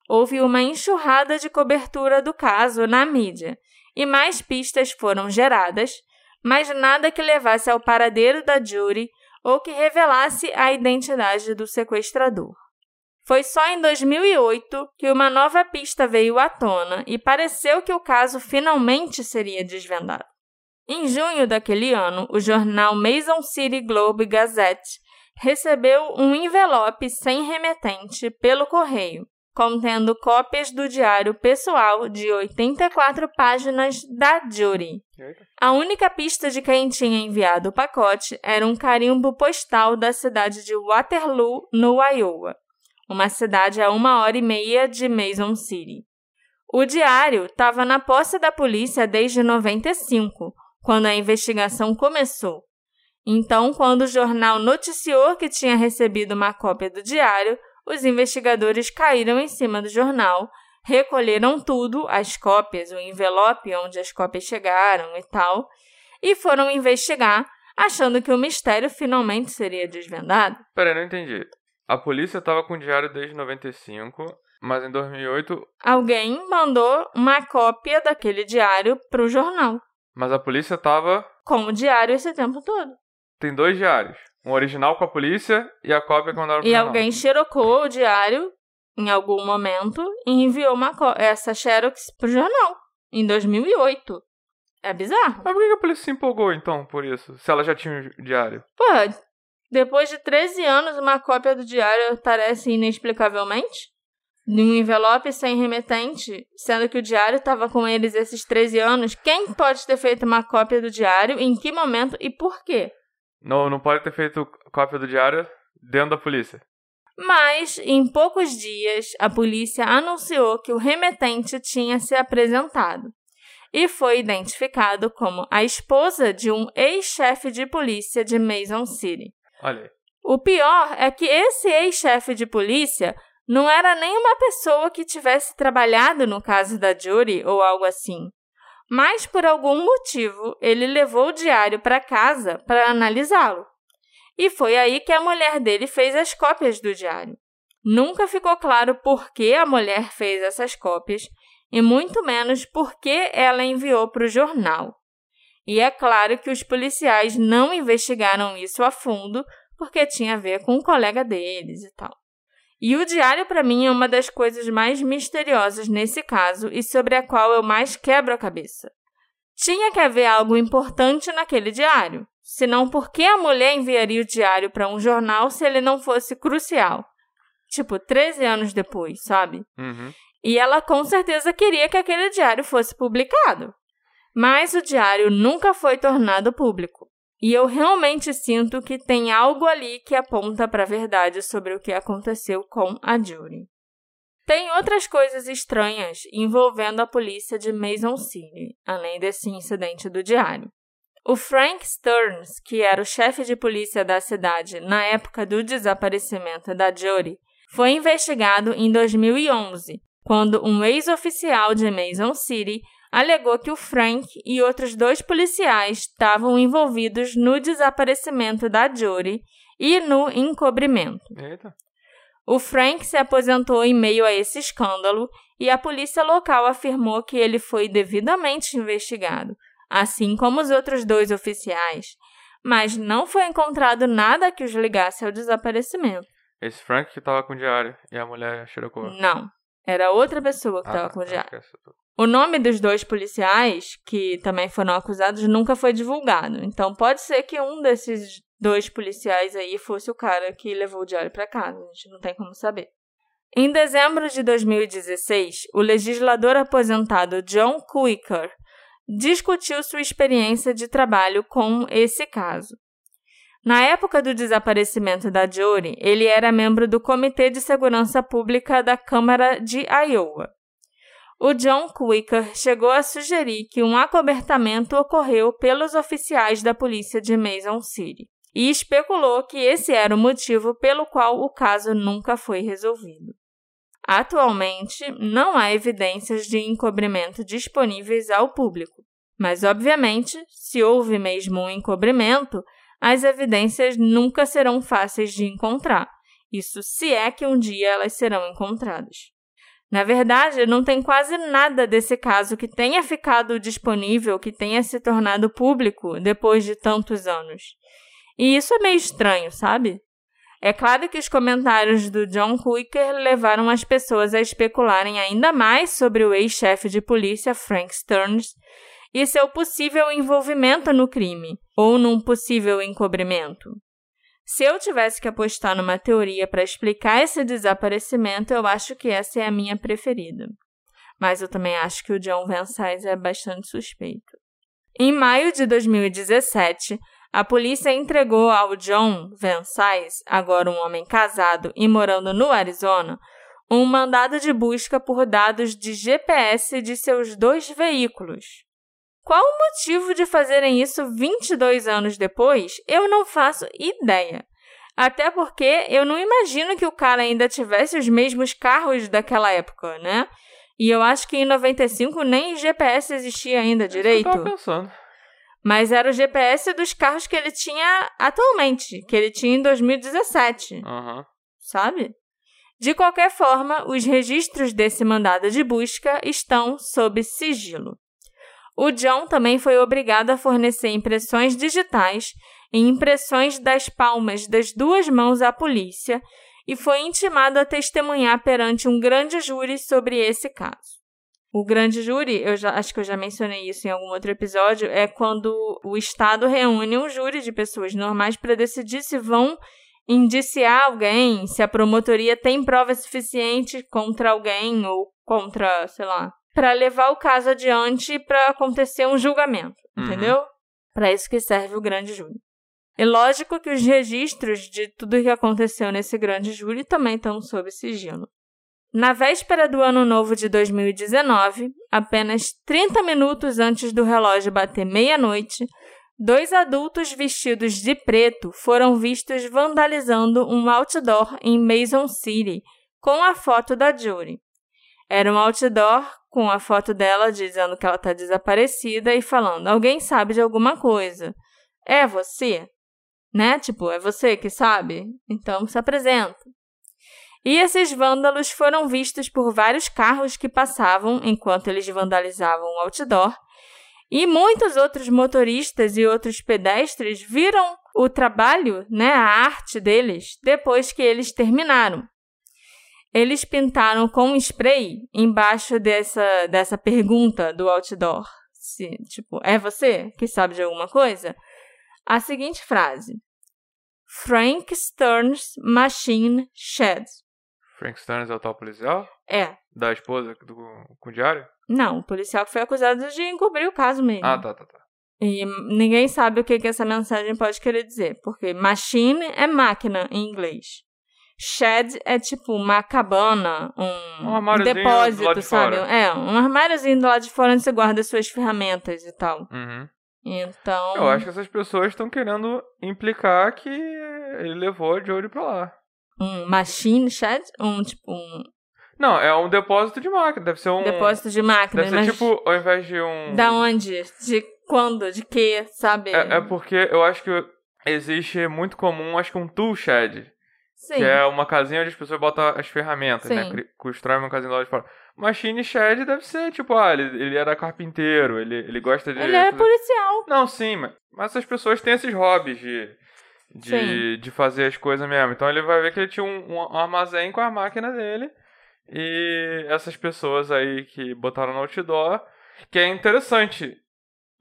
houve uma enxurrada de cobertura do caso na mídia e mais pistas foram geradas, mas nada que levasse ao paradeiro da Jury ou que revelasse a identidade do sequestrador. Foi só em 2008 que uma nova pista veio à tona e pareceu que o caso finalmente seria desvendado. Em junho daquele ano, o jornal Mason City Globe Gazette recebeu um envelope sem remetente pelo correio, contendo cópias do diário pessoal de 84 páginas da Jury. A única pista de quem tinha enviado o pacote era um carimbo postal da cidade de Waterloo, no Iowa, uma cidade a uma hora e meia de Mason City. O diário estava na posse da polícia desde 95, quando a investigação começou. Então, quando o jornal noticiou que tinha recebido uma cópia do diário, os investigadores caíram em cima do jornal, recolheram tudo, as cópias, o envelope onde as cópias chegaram e tal, e foram investigar, achando que o mistério finalmente seria desvendado. Peraí, não entendi. A polícia tava com o diário desde 95, mas em 2008. Alguém mandou uma cópia daquele diário para o jornal, Mas a polícia tava. com o diário esse tempo todo. Tem dois diários. Um original com a polícia e a cópia mandaram pro E alguém xerocou o diário em algum momento e enviou uma essa xerox pro jornal em 2008. É bizarro. Mas por que que a polícia se empolgou então por isso? Se ela já tinha o diário? Pô, depois de 13 anos, uma cópia do diário aparece inexplicavelmente? Num envelope sem remetente, sendo que o diário estava com eles esses 13 anos, quem pode ter feito uma cópia do diário, em que momento e por quê? Não, não pode ter feito cópia do diário dentro da polícia. Mas, em poucos dias, a polícia anunciou que o remetente tinha se apresentado e foi identificado como a esposa de um ex-chefe de polícia de Mason City. Olha aí. O pior é que esse ex-chefe de polícia Não era nenhuma pessoa que tivesse trabalhado no caso da Judy ou algo assim. Mas por algum motivo, ele levou o diário para casa para analisá-lo. E foi aí que a mulher dele fez as cópias do diário. Nunca ficou claro por que a mulher fez essas cópias e muito menos por que ela enviou para o jornal. E é claro que os policiais não investigaram isso a fundo porque tinha a ver com um colega deles e tal. E o diário, para mim, é uma das coisas mais misteriosas nesse caso e sobre a qual eu mais quebro a cabeça. Tinha que haver algo importante naquele diário. Senão, por que a mulher enviaria o diário para um jornal se ele não fosse crucial? Tipo, 13 anos depois, sabe? Uhum. E ela com certeza queria que aquele diário fosse publicado. Mas o diário nunca foi tornado público. E eu realmente sinto que tem algo ali que aponta para a verdade sobre o que aconteceu com a Judy. Tem outras coisas estranhas envolvendo a polícia de Mason City, além desse incidente do diário. O Frank Stearns, que era o chefe de polícia da cidade na época do desaparecimento da Jody, foi investigado em 2011, quando um ex-oficial de Mason City alegou que o Frank e outros dois policiais estavam envolvidos no desaparecimento da Jody e no encobrimento. Eita. O Frank se aposentou em meio a esse escândalo e a polícia local afirmou que ele foi devidamente investigado, assim como os outros dois oficiais, mas não foi encontrado nada que os ligasse ao desaparecimento. Esse Frank que tava com o diário e a mulher xerocou. Não, era outra pessoa que Ah, estava tá, com o diário. O nome dos dois policiais, que também foram acusados, nunca foi divulgado. Então pode ser que um desses dois policiais aí fosse o cara que levou o diário para casa. A gente não tem como saber. Em dezembro de 2016, o legislador aposentado John Quicker discutiu sua experiência de trabalho com esse caso. Na época do desaparecimento da Jody, ele era membro do Comitê de Segurança Pública da Câmara de Iowa. O John Quicker chegou a sugerir que um acobertamento ocorreu pelos oficiais da polícia de Mason City e especulou que esse era o motivo pelo qual o caso nunca foi resolvido. Atualmente, não há evidências de encobrimento disponíveis ao público, mas obviamente, se houve mesmo um encobrimento, as evidências nunca serão fáceis de encontrar. Isso se é que um dia elas serão encontradas. Na verdade, não tem quase nada desse caso que tenha ficado disponível, que tenha se tornado público depois de tantos anos. E isso é meio estranho, sabe? É claro que os comentários do John Quicker levaram as pessoas a especularem ainda mais sobre o ex-chefe de polícia Frank Stearns e seu possível envolvimento no crime ou num possível encobrimento. Se eu tivesse que apostar numa teoria para explicar esse desaparecimento, eu acho que essa é a minha preferida. Mas eu também acho que o John Van é bastante suspeito. Em maio de 2017, a polícia entregou ao John Van agora um homem casado e morando no Arizona, um mandado de busca por dados de GPS de seus dois veículos. Qual o motivo de fazerem isso 22 anos depois? Eu não faço ideia. Até porque eu não imagino que o cara ainda tivesse os mesmos carros daquela época, né? E eu acho que em 95 nem GPS existia ainda É direito. Eu tava pensando. Mas era o GPS dos carros que ele tinha atualmente, que ele tinha em 2017 Aham. sabe? De qualquer forma, os registros desse mandado de busca estão sob sigilo. O John também foi obrigado a fornecer impressões digitais e impressões das palmas das duas mãos à polícia e foi intimado a testemunhar perante um grande júri sobre esse caso. O grande júri, eu já, acho que eu já mencionei isso em algum outro episódio, é quando o Estado reúne um júri de pessoas normais para decidir se vão indiciar alguém, se a promotoria tem prova suficiente contra alguém ou contra, sei lá, para levar o caso adiante para acontecer um julgamento, Uhum. entendeu? Para isso que serve o grande júri. É lógico que os registros de tudo que aconteceu nesse grande júri também estão sob sigilo. Na véspera do ano novo de 2019, apenas 30 minutos antes do relógio bater meia-noite, dois adultos vestidos de preto foram vistos vandalizando um outdoor em Mason City, com a foto da Judy. Era um outdoor com a foto dela dizendo que ela está desaparecida e falando: Alguém sabe de alguma coisa? É você? Né? Tipo, é você que sabe? Então se apresenta. E esses vândalos foram vistos por vários carros que passavam enquanto eles vandalizavam o outdoor. E muitos outros motoristas e outros pedestres viram o trabalho, né, a arte deles, depois que eles terminaram. Eles pintaram com spray embaixo dessa, dessa pergunta do outdoor. Se, tipo, é você que sabe de alguma coisa? A seguinte frase: Frank Stern's Machine Shed. Frank Stearns é o tal policial? É. Da esposa do, com o diário? Não, o policial que foi acusado de encobrir o caso mesmo. Ah, tá, tá, tá. E ninguém sabe o que, que essa mensagem pode querer dizer, porque machine é máquina em inglês. Shed é tipo uma cabana, um, Um depósito, de sabe? fora. É, um armáriozinho do lado de fora onde você guarda suas ferramentas e tal. Uhum. Então. Eu acho que essas pessoas estão querendo implicar que ele levou a Jodie pra lá. Um machine shed? Um tipo um Não, é um depósito de máquina. Deve ser um. depósito de máquina. Deve ser mas tipo, ao invés de um. Da onde? De quando? De quê? Sabe? É, é porque eu acho que existe muito comum, acho que um tool shed. Sim. Que é uma casinha onde as pessoas botam as ferramentas, né? Sim. Cri- Constroem uma casinha lá de fora. Machine shed deve ser, tipo, ah, ele, ele era carpinteiro, ele, ele gosta de. Ele é fazer- policial. Não, sim, mas, mas essas pessoas têm esses hobbies de, de, de fazer as coisas mesmo. Então ele vai ver que ele tinha um, um armazém com a máquina dele. E essas pessoas aí que botaram no outdoor, que é interessante,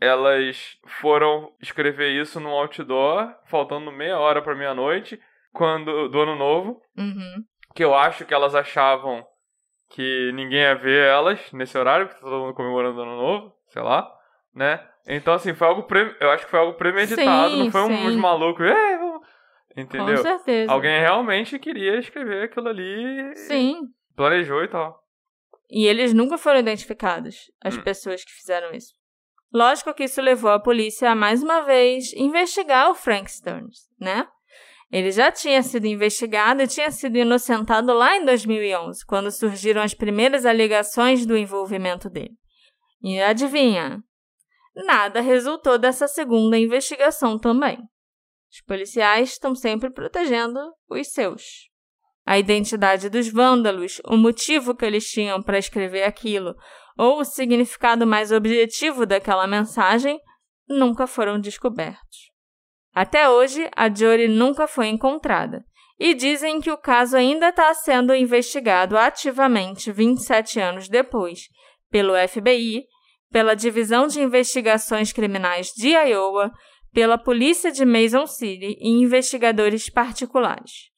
elas foram escrever isso no outdoor, faltando meia hora pra meia-noite, quando do ano novo, Uhum. que eu acho que elas achavam que ninguém ia ver elas nesse horário, porque tá todo mundo comemorando o ano novo, sei lá, né? Então, assim, foi algo. Pre... Eu acho que foi algo premeditado, Sim, não foi sim. uns malucos. "É, vamos", Entendeu? Com certeza. Alguém realmente queria escrever aquilo ali, Sim. planejou e tal. E eles nunca foram identificados, as Hum. pessoas que fizeram isso. Lógico que isso levou a polícia a mais uma vez investigar o Frank Stearns, né? Ele já tinha sido investigado e tinha sido inocentado lá em 2011, quando surgiram as primeiras alegações do envolvimento dele. E adivinha? Nada resultou dessa segunda investigação também. Os policiais estão sempre protegendo os seus. A identidade dos vândalos, o motivo que eles tinham para escrever aquilo, ou o significado mais objetivo daquela mensagem, nunca foram descobertos. Até hoje, a Jory nunca foi encontrada, e dizem que o caso ainda está sendo investigado ativamente 27 anos depois, pelo FBI, pela Divisão de Investigações Criminais de Iowa, pela Polícia de Mason City e investigadores particulares.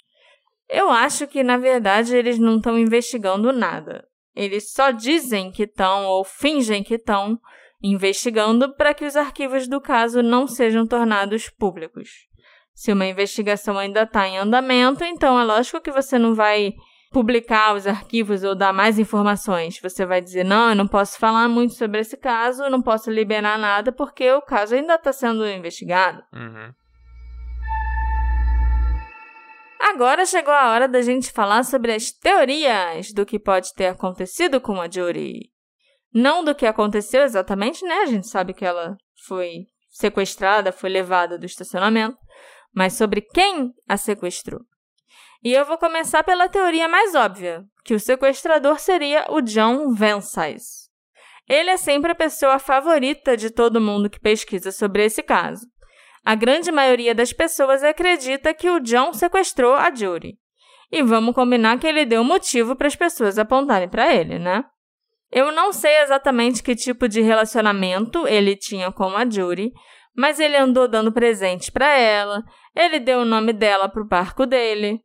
Eu acho que, na verdade, eles não estão investigando nada. Eles só dizem que estão ou fingem que estão investigando para que os arquivos do caso não sejam tornados públicos. Se uma investigação ainda está em andamento, então é lógico que você não vai publicar os arquivos ou dar mais informações. Você vai dizer: não, eu não posso falar muito sobre esse caso, não posso liberar nada porque o caso ainda está sendo investigado. Uhum. Agora chegou a hora da gente falar sobre as teorias do que pode ter acontecido com a Jory. Não do que aconteceu exatamente, né? A gente sabe que ela foi sequestrada, foi levada do estacionamento, mas sobre quem a sequestrou. E eu vou começar pela teoria mais óbvia, que o sequestrador seria o John Vensize. Ele é sempre a pessoa favorita de todo mundo que pesquisa sobre esse caso. A grande maioria das pessoas acredita que o John sequestrou a Judy. E vamos combinar que ele deu motivo para as pessoas apontarem para ele, né? Eu não sei exatamente que tipo de relacionamento ele tinha com a Judy, mas ele andou dando presentes para ela, ele deu o nome dela pro barco dele.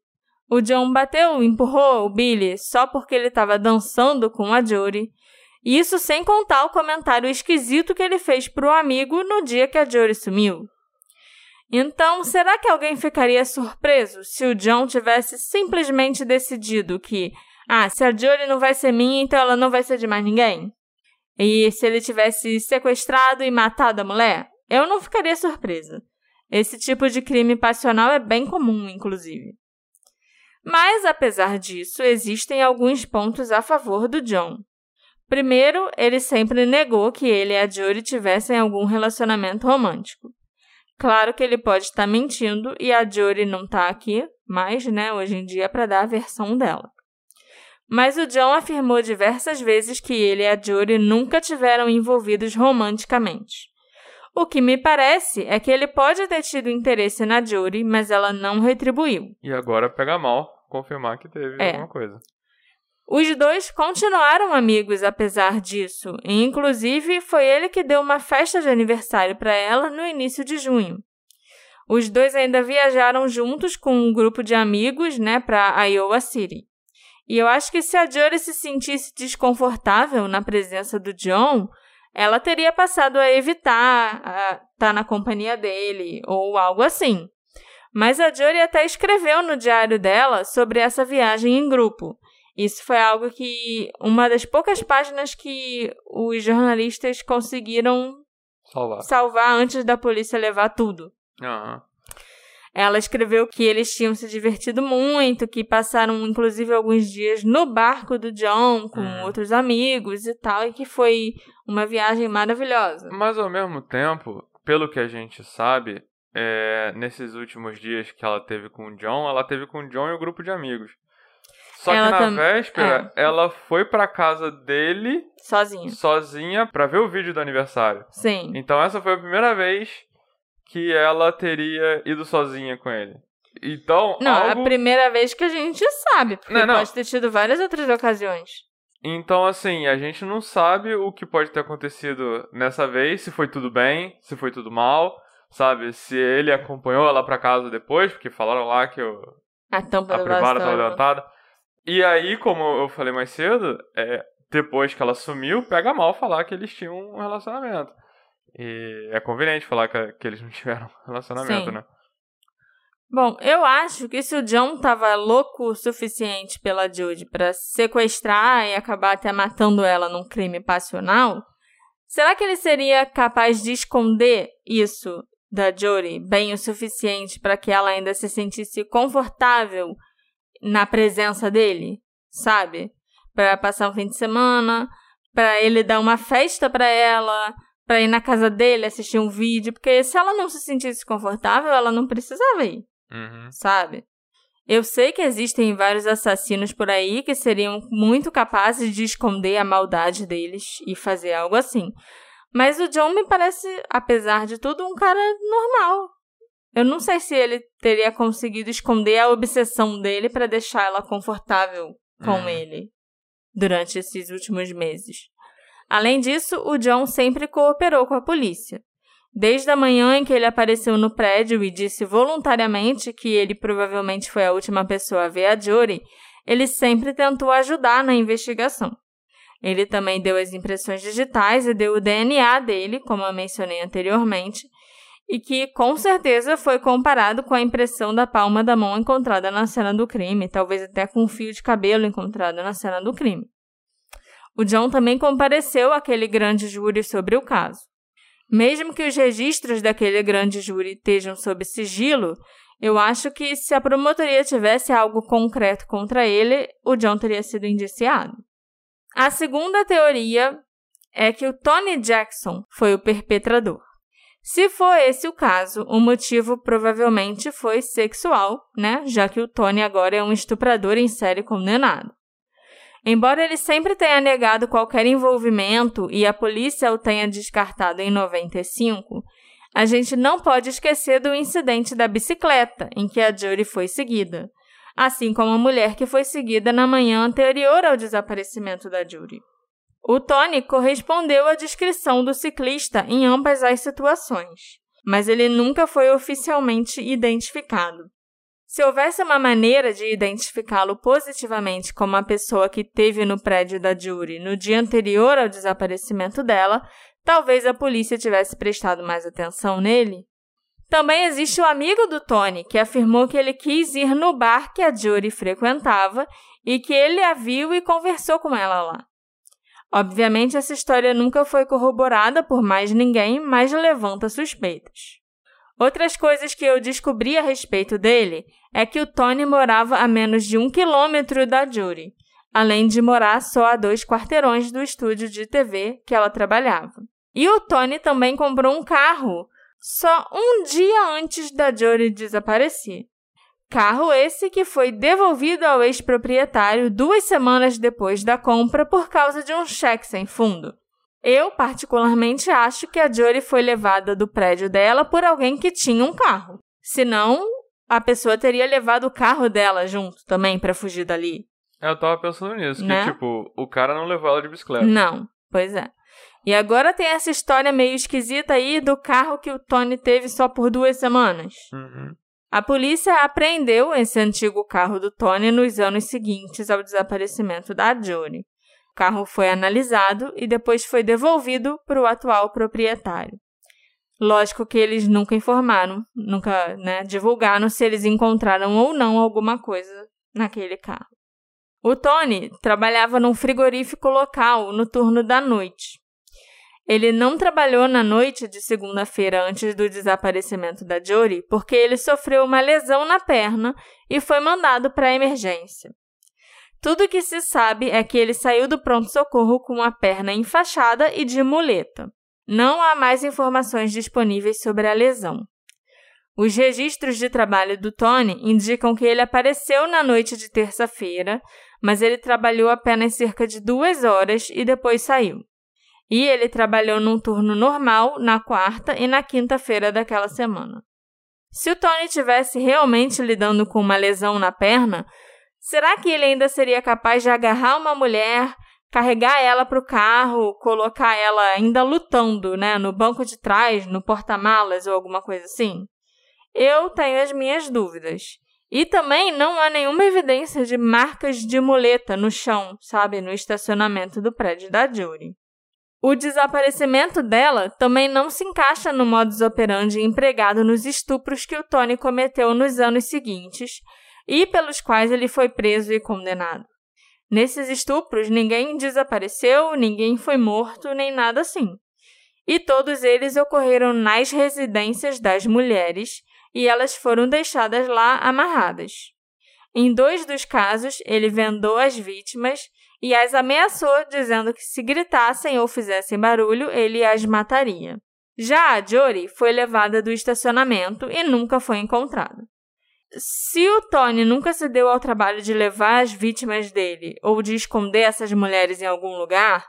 O John bateu, empurrou o Billy só porque ele estava dançando com a Judy. Isso sem contar o comentário esquisito que ele fez pro amigo no dia que a Jory sumiu. Então, será que alguém ficaria surpreso se o John tivesse simplesmente decidido que, ah, se a Jory não vai ser minha, então ela não vai ser de mais ninguém? E se ele tivesse sequestrado e matado a mulher? Eu não ficaria surpresa. Esse tipo de crime passional é bem comum, inclusive. Mas, apesar disso, existem alguns pontos a favor do John. Primeiro, ele sempre negou que ele e a Jory tivessem algum relacionamento romântico. Claro que ele pode estar mentindo e a Jory não está aqui, mas, né, hoje em dia é para dar a versão dela. Mas o John afirmou diversas vezes que ele e a Jory nunca tiveram envolvidos romanticamente. O que me parece é que ele pode ter tido interesse na Jory, mas ela não retribuiu. E agora pega mal confirmar que teve é. alguma coisa. Os dois continuaram amigos apesar disso, e inclusive foi ele que deu uma festa de aniversário para ela no início de junho. Os dois ainda viajaram juntos com um grupo de amigos, né, para Iowa City. E eu acho que se a Jory se sentisse desconfortável na presença do John, ela teria passado a evitar estar tá na companhia dele ou algo assim. Mas a Jory até escreveu no diário dela sobre essa viagem em grupo. Isso foi algo que. uma das poucas páginas que os jornalistas conseguiram salvar, salvar antes da polícia levar tudo. Uhum. Ela escreveu que eles tinham se divertido muito, que passaram inclusive alguns dias no barco do John com uhum. outros amigos e tal, e que foi uma viagem maravilhosa. Mas ao mesmo tempo, pelo que a gente sabe, é, nesses últimos dias que ela teve com o John, ela teve com o John e o grupo de amigos. Só ela que na tam... véspera, é. ela foi pra casa dele sozinha. Sozinha pra ver o vídeo do aniversário. Sim. Então essa foi a primeira vez que ela teria ido sozinha com ele. Então, Não, algo... é a primeira vez que a gente sabe, porque não, não. pode ter tido várias outras ocasiões. Então, assim, a gente não sabe o que pode ter acontecido nessa vez, se foi tudo bem, se foi tudo mal, sabe? Se ele acompanhou ela pra casa depois, porque falaram lá que o... a, tampa a privada estava levantada. E aí, como eu falei mais cedo, é, depois que ela sumiu, pega mal falar que eles tinham um relacionamento. E é conveniente falar que, que eles não tiveram relacionamento, Sim. né? Bom, eu acho que se o John tava louco o suficiente pela Judy para sequestrar e acabar até matando ela num crime passional, será que ele seria capaz de esconder isso da Jodie bem o suficiente para que ela ainda se sentisse confortável na presença dele, sabe? Para passar um fim de semana, para ele dar uma festa para ela, para ir na casa dele assistir um vídeo, porque se ela não se sentisse confortável, ela não precisava ir, uhum. sabe? Eu sei que existem vários assassinos por aí que seriam muito capazes de esconder a maldade deles e fazer algo assim. Mas o John me parece, apesar de tudo, um cara normal. Eu não sei se ele teria conseguido esconder a obsessão dele para deixar ela confortável com hum. ele durante esses últimos meses. Além disso, o John sempre cooperou com a polícia. Desde a manhã em que ele apareceu no prédio e disse voluntariamente que ele provavelmente foi a última pessoa a ver a Jory, ele sempre tentou ajudar na investigação. Ele também deu as impressões digitais e deu o DNA dele, como eu mencionei anteriormente, e que com certeza foi comparado com a impressão da palma da mão encontrada na cena do crime, talvez até com um fio de cabelo encontrado na cena do crime. O John também compareceu àquele grande júri sobre o caso. Mesmo que os registros daquele grande júri estejam sob sigilo, eu acho que se a promotoria tivesse algo concreto contra ele, o John teria sido indiciado. A segunda teoria é que o Tony Jackson foi o perpetrador. Se for esse o caso, o motivo provavelmente foi sexual, né? Já que o Tony agora é um estuprador em série condenado. Embora ele sempre tenha negado qualquer envolvimento e a polícia o tenha descartado em 95, a gente não pode esquecer do incidente da bicicleta em que a Jury foi seguida, assim como a mulher que foi seguida na manhã anterior ao desaparecimento da Jury. O Tony correspondeu à descrição do ciclista em ambas as situações, mas ele nunca foi oficialmente identificado. Se houvesse uma maneira de identificá-lo positivamente como a pessoa que teve no prédio da Jury no dia anterior ao desaparecimento dela, talvez a polícia tivesse prestado mais atenção nele. Também existe o amigo do Tony, que afirmou que ele quis ir no bar que a Jury frequentava e que ele a viu e conversou com ela lá. Obviamente, essa história nunca foi corroborada por mais ninguém, mas levanta suspeitas. Outras coisas que eu descobri a respeito dele é que o Tony morava a menos de um quilômetro da Judy, além de morar só a dois quarteirões do estúdio de TV que ela trabalhava. E o Tony também comprou um carro só um dia antes da Judy desaparecer. Carro esse que foi devolvido ao ex-proprietário duas semanas depois da compra por causa de um cheque sem fundo. Eu, particularmente, acho que a Jory foi levada do prédio dela por alguém que tinha um carro. Senão, a pessoa teria levado o carro dela junto também para fugir dali. Eu tava pensando nisso, Né? que tipo, o cara não levou ela de bicicleta. Não, pois é. E agora tem essa história meio esquisita aí do carro que o Tony teve só por duas semanas. Uhum. A polícia apreendeu esse antigo carro do Tony nos anos seguintes ao desaparecimento da Jory. Carro foi analisado e depois foi devolvido para o atual proprietário. Lógico que eles nunca informaram, nunca né, divulgaram se eles encontraram ou não alguma coisa naquele carro. O Tony trabalhava num frigorífico local no turno da noite. Ele não trabalhou na noite de segunda-feira antes do desaparecimento da Jory porque ele sofreu uma lesão na perna e foi mandado para a emergência. Tudo que se sabe é que ele saiu do pronto-socorro com a perna enfaixada e de muleta. Não há mais informações disponíveis sobre a lesão. Os registros de trabalho do Tony indicam que ele apareceu na noite de terça-feira, mas ele trabalhou apenas cerca de duas horas e depois saiu. E ele trabalhou num turno normal na quarta e na quinta-feira daquela semana. Se o Tony tivesse realmente lidando com uma lesão na perna, será que ele ainda seria capaz de agarrar uma mulher, carregar ela para o carro, colocar ela ainda lutando, né, no banco de trás, no porta-malas ou alguma coisa assim? Eu tenho as minhas dúvidas. E também não há nenhuma evidência de marcas de muleta no chão, sabe, no estacionamento do prédio da Jury. O desaparecimento dela também não se encaixa no modus operandi empregado nos estupros que o Tony cometeu nos anos seguintes e pelos quais ele foi preso e condenado. Nesses estupros, ninguém desapareceu, ninguém foi morto, nem nada assim. E todos eles ocorreram nas residências das mulheres e elas foram deixadas lá amarradas. Em dois dos casos, ele vendou as vítimas e as ameaçou, dizendo que se gritassem ou fizessem barulho, ele as mataria. Já a Jory foi levada do estacionamento e nunca foi encontrada. Se o Tony nunca se deu ao trabalho de levar as vítimas dele ou de esconder essas mulheres em algum lugar,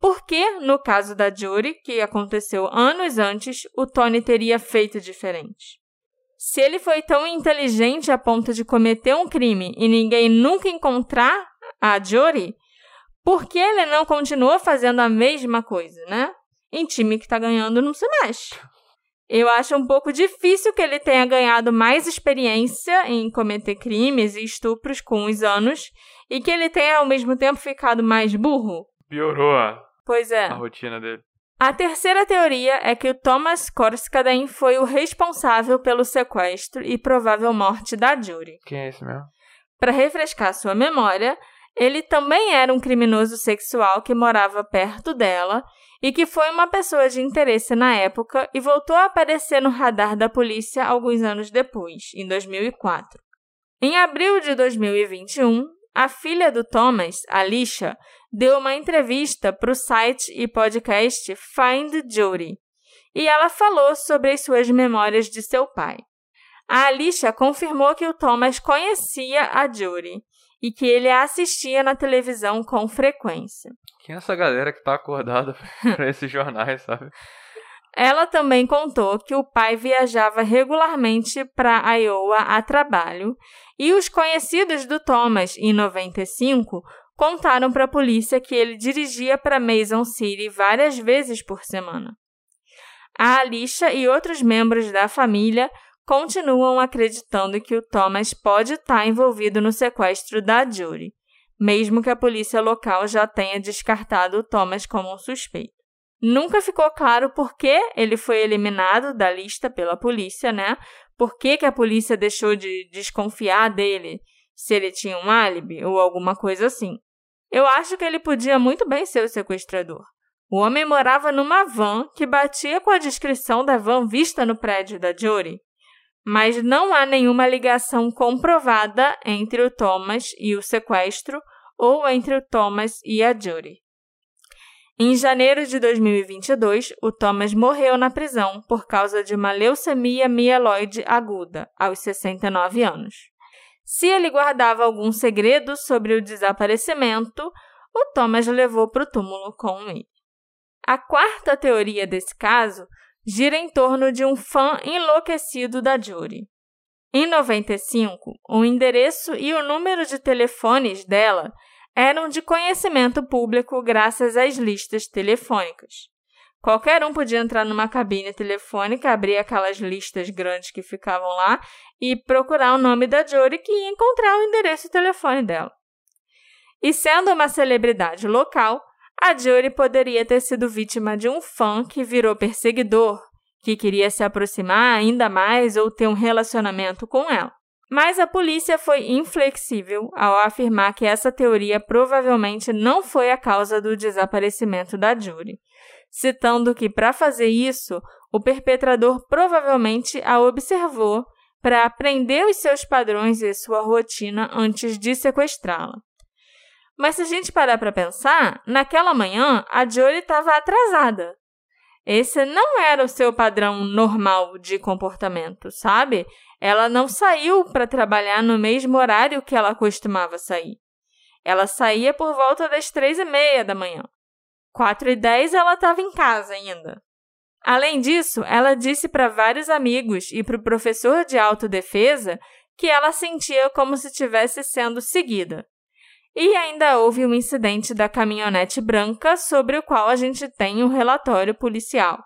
por que, no caso da Jory, que aconteceu anos antes, o Tony teria feito diferente? Se ele foi tão inteligente a ponto de cometer um crime e ninguém nunca encontrar a Jory, por que ele não continua fazendo a mesma coisa, né? Em time que tá ganhando não se mexe. Eu acho um pouco difícil que ele tenha ganhado mais experiência em cometer crimes e estupros com os anos e que ele tenha ao mesmo tempo ficado mais burro. Piorou a, Pois é. a rotina dele. A terceira teoria é que o Thomas Korskaden foi o responsável pelo sequestro e provável morte da Jury. Quem é esse mesmo? Para refrescar sua memória, ele também era um criminoso sexual que morava perto dela e que foi uma pessoa de interesse na época e voltou a aparecer no radar da polícia alguns anos depois, em 2004. Em abril de 2021, a filha do Thomas, Alicia, deu uma entrevista para o site e podcast Find Jury e ela falou sobre as suas memórias de seu pai. A Alicia confirmou que o Thomas conhecia a Jury e que ele assistia na televisão com frequência. Quem é essa galera que tá acordada pra esses jornais, sabe? Ela também contou que o pai viajava regularmente para Iowa a trabalho e os conhecidos do Thomas, em 95, contaram para a polícia que ele dirigia para Mason City várias vezes por semana. A Alicia e outros membros da família continuam acreditando que o Thomas pode estar envolvido no sequestro da Judy, mesmo que a polícia local já tenha descartado o Thomas como um suspeito. Nunca ficou claro por que ele foi eliminado da lista pela polícia, né? Por que, que a polícia deixou de desconfiar dele, se ele tinha um álibi ou alguma coisa assim. Eu acho que ele podia muito bem ser o sequestrador. O homem morava numa van que batia com a descrição da van vista no prédio da Jory, mas não há nenhuma ligação comprovada entre o Thomas e o sequestro ou entre o Thomas e a Jory. Em janeiro de 2022, o Thomas morreu na prisão por causa de uma leucemia mieloide aguda, aos 69 anos. Se ele guardava algum segredo sobre o desaparecimento, o Thomas levou para o túmulo com ele. A quarta teoria desse caso gira em torno de um fã enlouquecido da Jury. Em 95, o endereço e o número de telefones dela eram de conhecimento público graças às listas telefônicas. Qualquer um podia entrar numa cabine telefônica, abrir aquelas listas grandes que ficavam lá e procurar o nome da Jory que ia encontrar o endereço e telefone dela. E sendo uma celebridade local, a Jory poderia ter sido vítima de um fã que virou perseguidor, que queria se aproximar ainda mais ou ter um relacionamento com ela. Mas a polícia foi inflexível ao afirmar que essa teoria provavelmente não foi a causa do desaparecimento da Jury, citando que, para fazer isso, o perpetrador provavelmente a observou para aprender os seus padrões e sua rotina antes de sequestrá-la. Mas se a gente parar para pensar, naquela manhã a Jory estava atrasada. Esse não era o seu padrão normal de comportamento, sabe? Ela não saiu para trabalhar no mesmo horário que ela costumava sair. Ela saía por volta das três e meia da manhã. Quatro e dez ela estava em casa ainda. Além disso, ela disse para vários amigos e para o professor de autodefesa que ela sentia como se estivesse sendo seguida. E ainda houve um incidente da caminhonete branca sobre o qual a gente tem um relatório policial.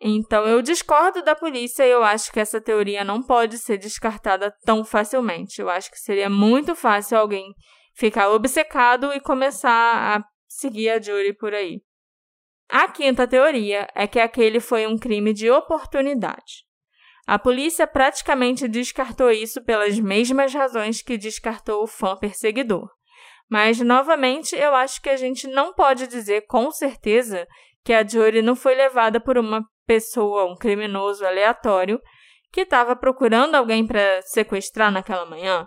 Então eu discordo da polícia e eu acho que essa teoria não pode ser descartada tão facilmente. Eu acho que seria muito fácil alguém ficar obcecado e começar a seguir a Jury por aí. A quinta teoria é que aquele foi um crime de oportunidade. A polícia praticamente descartou isso pelas mesmas razões que descartou o fã perseguidor. Mas, novamente, eu acho que a gente não pode dizer com certeza que a Jory não foi levada por uma pessoa, um criminoso aleatório, que estava procurando alguém para sequestrar naquela manhã.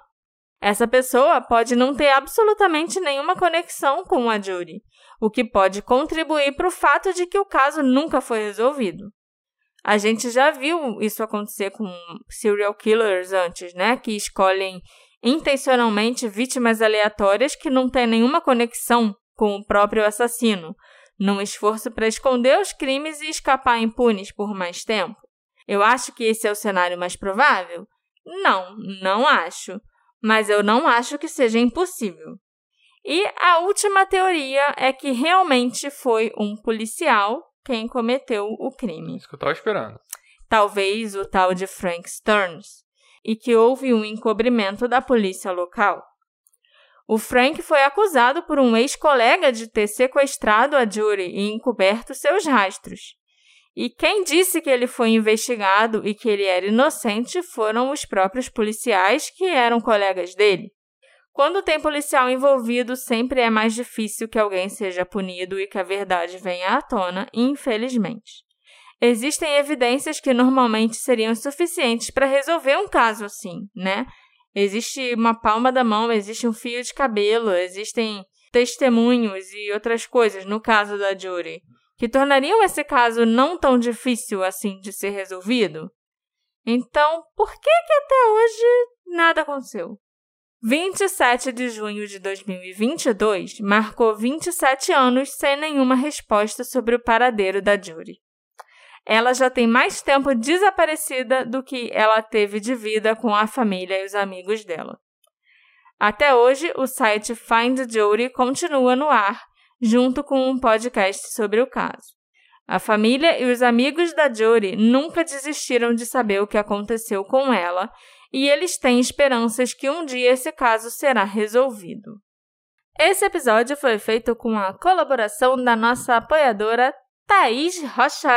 Essa pessoa pode não ter absolutamente nenhuma conexão com a Judy, o que pode contribuir para o fato de que o caso nunca foi resolvido. A gente já viu isso acontecer com serial killers antes, né? Que escolhem intencionalmente vítimas aleatórias que não têm nenhuma conexão com o próprio assassino, num esforço para esconder os crimes e escapar impunes por mais tempo. Eu acho que esse é o cenário mais provável? Não, não acho. Mas eu não acho que seja impossível. E a última teoria é que realmente foi um policial quem cometeu o crime. Isso que eu estava esperando. Talvez o tal de Frank Stearns. E que houve um encobrimento da polícia local. O Frank foi acusado por um ex-colega de ter sequestrado a Jury e encoberto seus rastros. E quem disse que ele foi investigado e que ele era inocente foram os próprios policiais que eram colegas dele. Quando tem policial envolvido, sempre é mais difícil que alguém seja punido e que a verdade venha à tona, infelizmente. Existem evidências que normalmente seriam suficientes para resolver um caso assim, né? Existe uma palma da mão, existe um fio de cabelo, existem testemunhos e outras coisas no caso da Jury que tornariam esse caso não tão difícil assim de ser resolvido. Então, por que que até hoje nada aconteceu? 27 de junho de 2022 marcou 27 anos sem nenhuma resposta sobre o paradeiro da Jury ela já tem mais tempo desaparecida do que ela teve de vida com a família e os amigos dela. Até hoje, o site Find Jodie continua no ar, junto com um podcast sobre o caso. A família e os amigos da Jodie nunca desistiram de saber o que aconteceu com ela e eles têm esperanças que um dia esse caso será resolvido. Esse episódio foi feito com a colaboração da nossa apoiadora Thaís Rocha.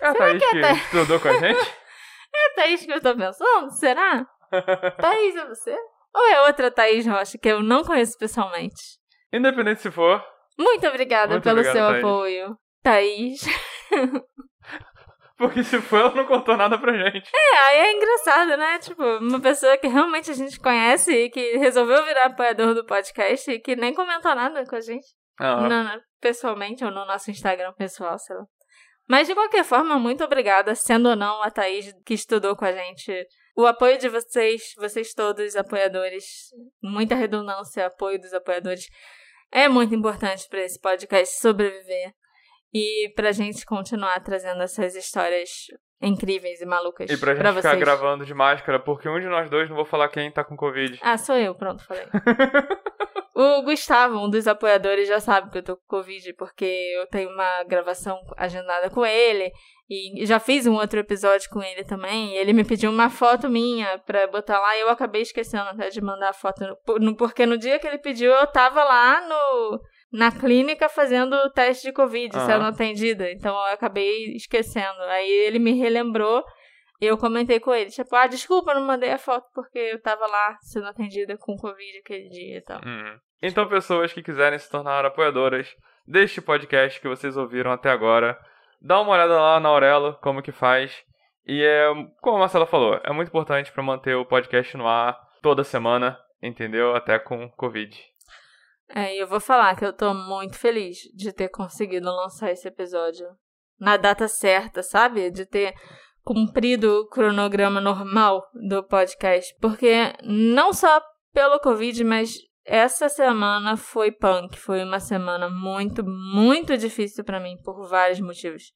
É a Thaís que, é Tha... estudou com a gente? é a Thaís que eu estou pensando? Será? Thaís é você? Ou é outra Thaís Rocha que eu não conheço pessoalmente? Independente se for, Muito obrigada Muito pelo obrigado, seu Thaís. apoio, Thaís. Porque se for, ela não contou nada pra gente. É, aí é engraçado, né? Tipo, uma pessoa que realmente a gente conhece e que resolveu virar apoiador do podcast e que nem comentou nada com a gente. Ah, No- no- pessoalmente ou no nosso Instagram pessoal, sei lá. Mas de qualquer forma, muito obrigada, sendo ou não a Thaís que estudou com a gente. O apoio de vocês, vocês todos apoiadores, muita redundância, apoio dos apoiadores, é muito importante para esse podcast sobreviver e pra gente continuar trazendo essas histórias incríveis e malucas E pra gente pra ficar vocês. gravando de máscara, porque um de nós dois, não vou falar quem tá com Covid. Ah, sou eu, pronto, falei. o Gustavo, um dos apoiadores, já sabe que eu tô com Covid, porque eu tenho uma gravação agendada com ele. E já fiz um outro episódio com ele também. E ele me pediu uma foto minha pra botar lá. E eu acabei esquecendo até de mandar a foto. no- Porque no dia que ele pediu, eu tava lá no, na clínica fazendo o teste de Covid, sendo atendida. Então eu acabei esquecendo. Aí ele me relembrou. E eu comentei com ele, tipo, ah, desculpa, não mandei a foto porque eu tava lá sendo atendida com Covid aquele dia e tal. Uhum. Então, pessoas que quiserem se tornar apoiadoras deste podcast que vocês ouviram até agora, dá uma olhada lá na Aurelo, como que faz. E é, como a Marcela falou, é muito importante para manter o podcast no ar toda semana, entendeu? Até com Covid. É, eu vou falar que eu tô muito feliz de ter conseguido lançar esse episódio na data certa, sabe? De ter cumprido o cronograma normal do podcast. Porque não só pelo Covid, mas essa semana foi punk. Foi uma semana muito, muito difícil pra mim, por vários motivos.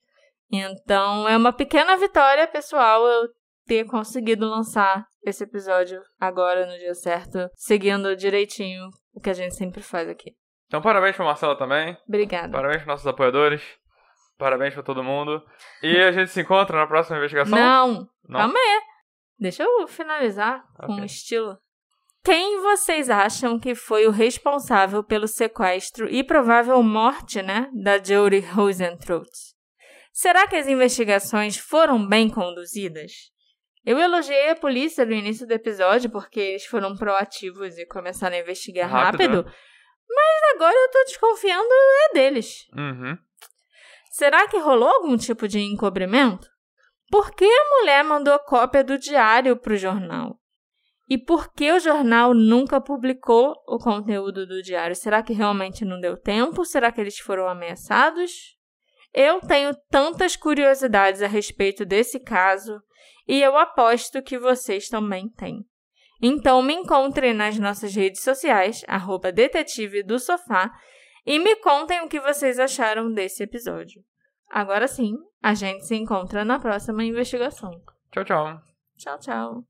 Então, é uma pequena vitória, pessoal, eu ter conseguido lançar esse episódio agora no dia certo, seguindo direitinho o que a gente sempre faz aqui. Então, parabéns pra Marcela também. Obrigada. Parabéns pros nossos apoiadores. Parabéns pra todo mundo. E a gente se encontra na próxima investigação? Não, Não? calma aí. Deixa eu finalizar com Ok. estilo. Quem vocês acham que foi o responsável pelo sequestro e provável morte, né, da Jodie Rosentraut? Será que as investigações foram bem conduzidas? Eu elogiei a polícia no início do episódio porque eles foram proativos e começaram a investigar Rápido, rápido, mas agora eu tô desconfiando é deles. Uhum. Será que rolou algum tipo de encobrimento? Por que a mulher mandou cópia do diário para o jornal? E por que o jornal nunca publicou o conteúdo do diário? Será que realmente não deu tempo? Será que eles foram ameaçados? Eu tenho tantas curiosidades a respeito desse caso e eu aposto que vocês também têm. Então me encontrem nas nossas redes sociais, arroba detetive do sofá, e me contem o que vocês acharam desse episódio. Agora sim, a gente se encontra na próxima investigação. Tchau, tchau. Tchau, tchau.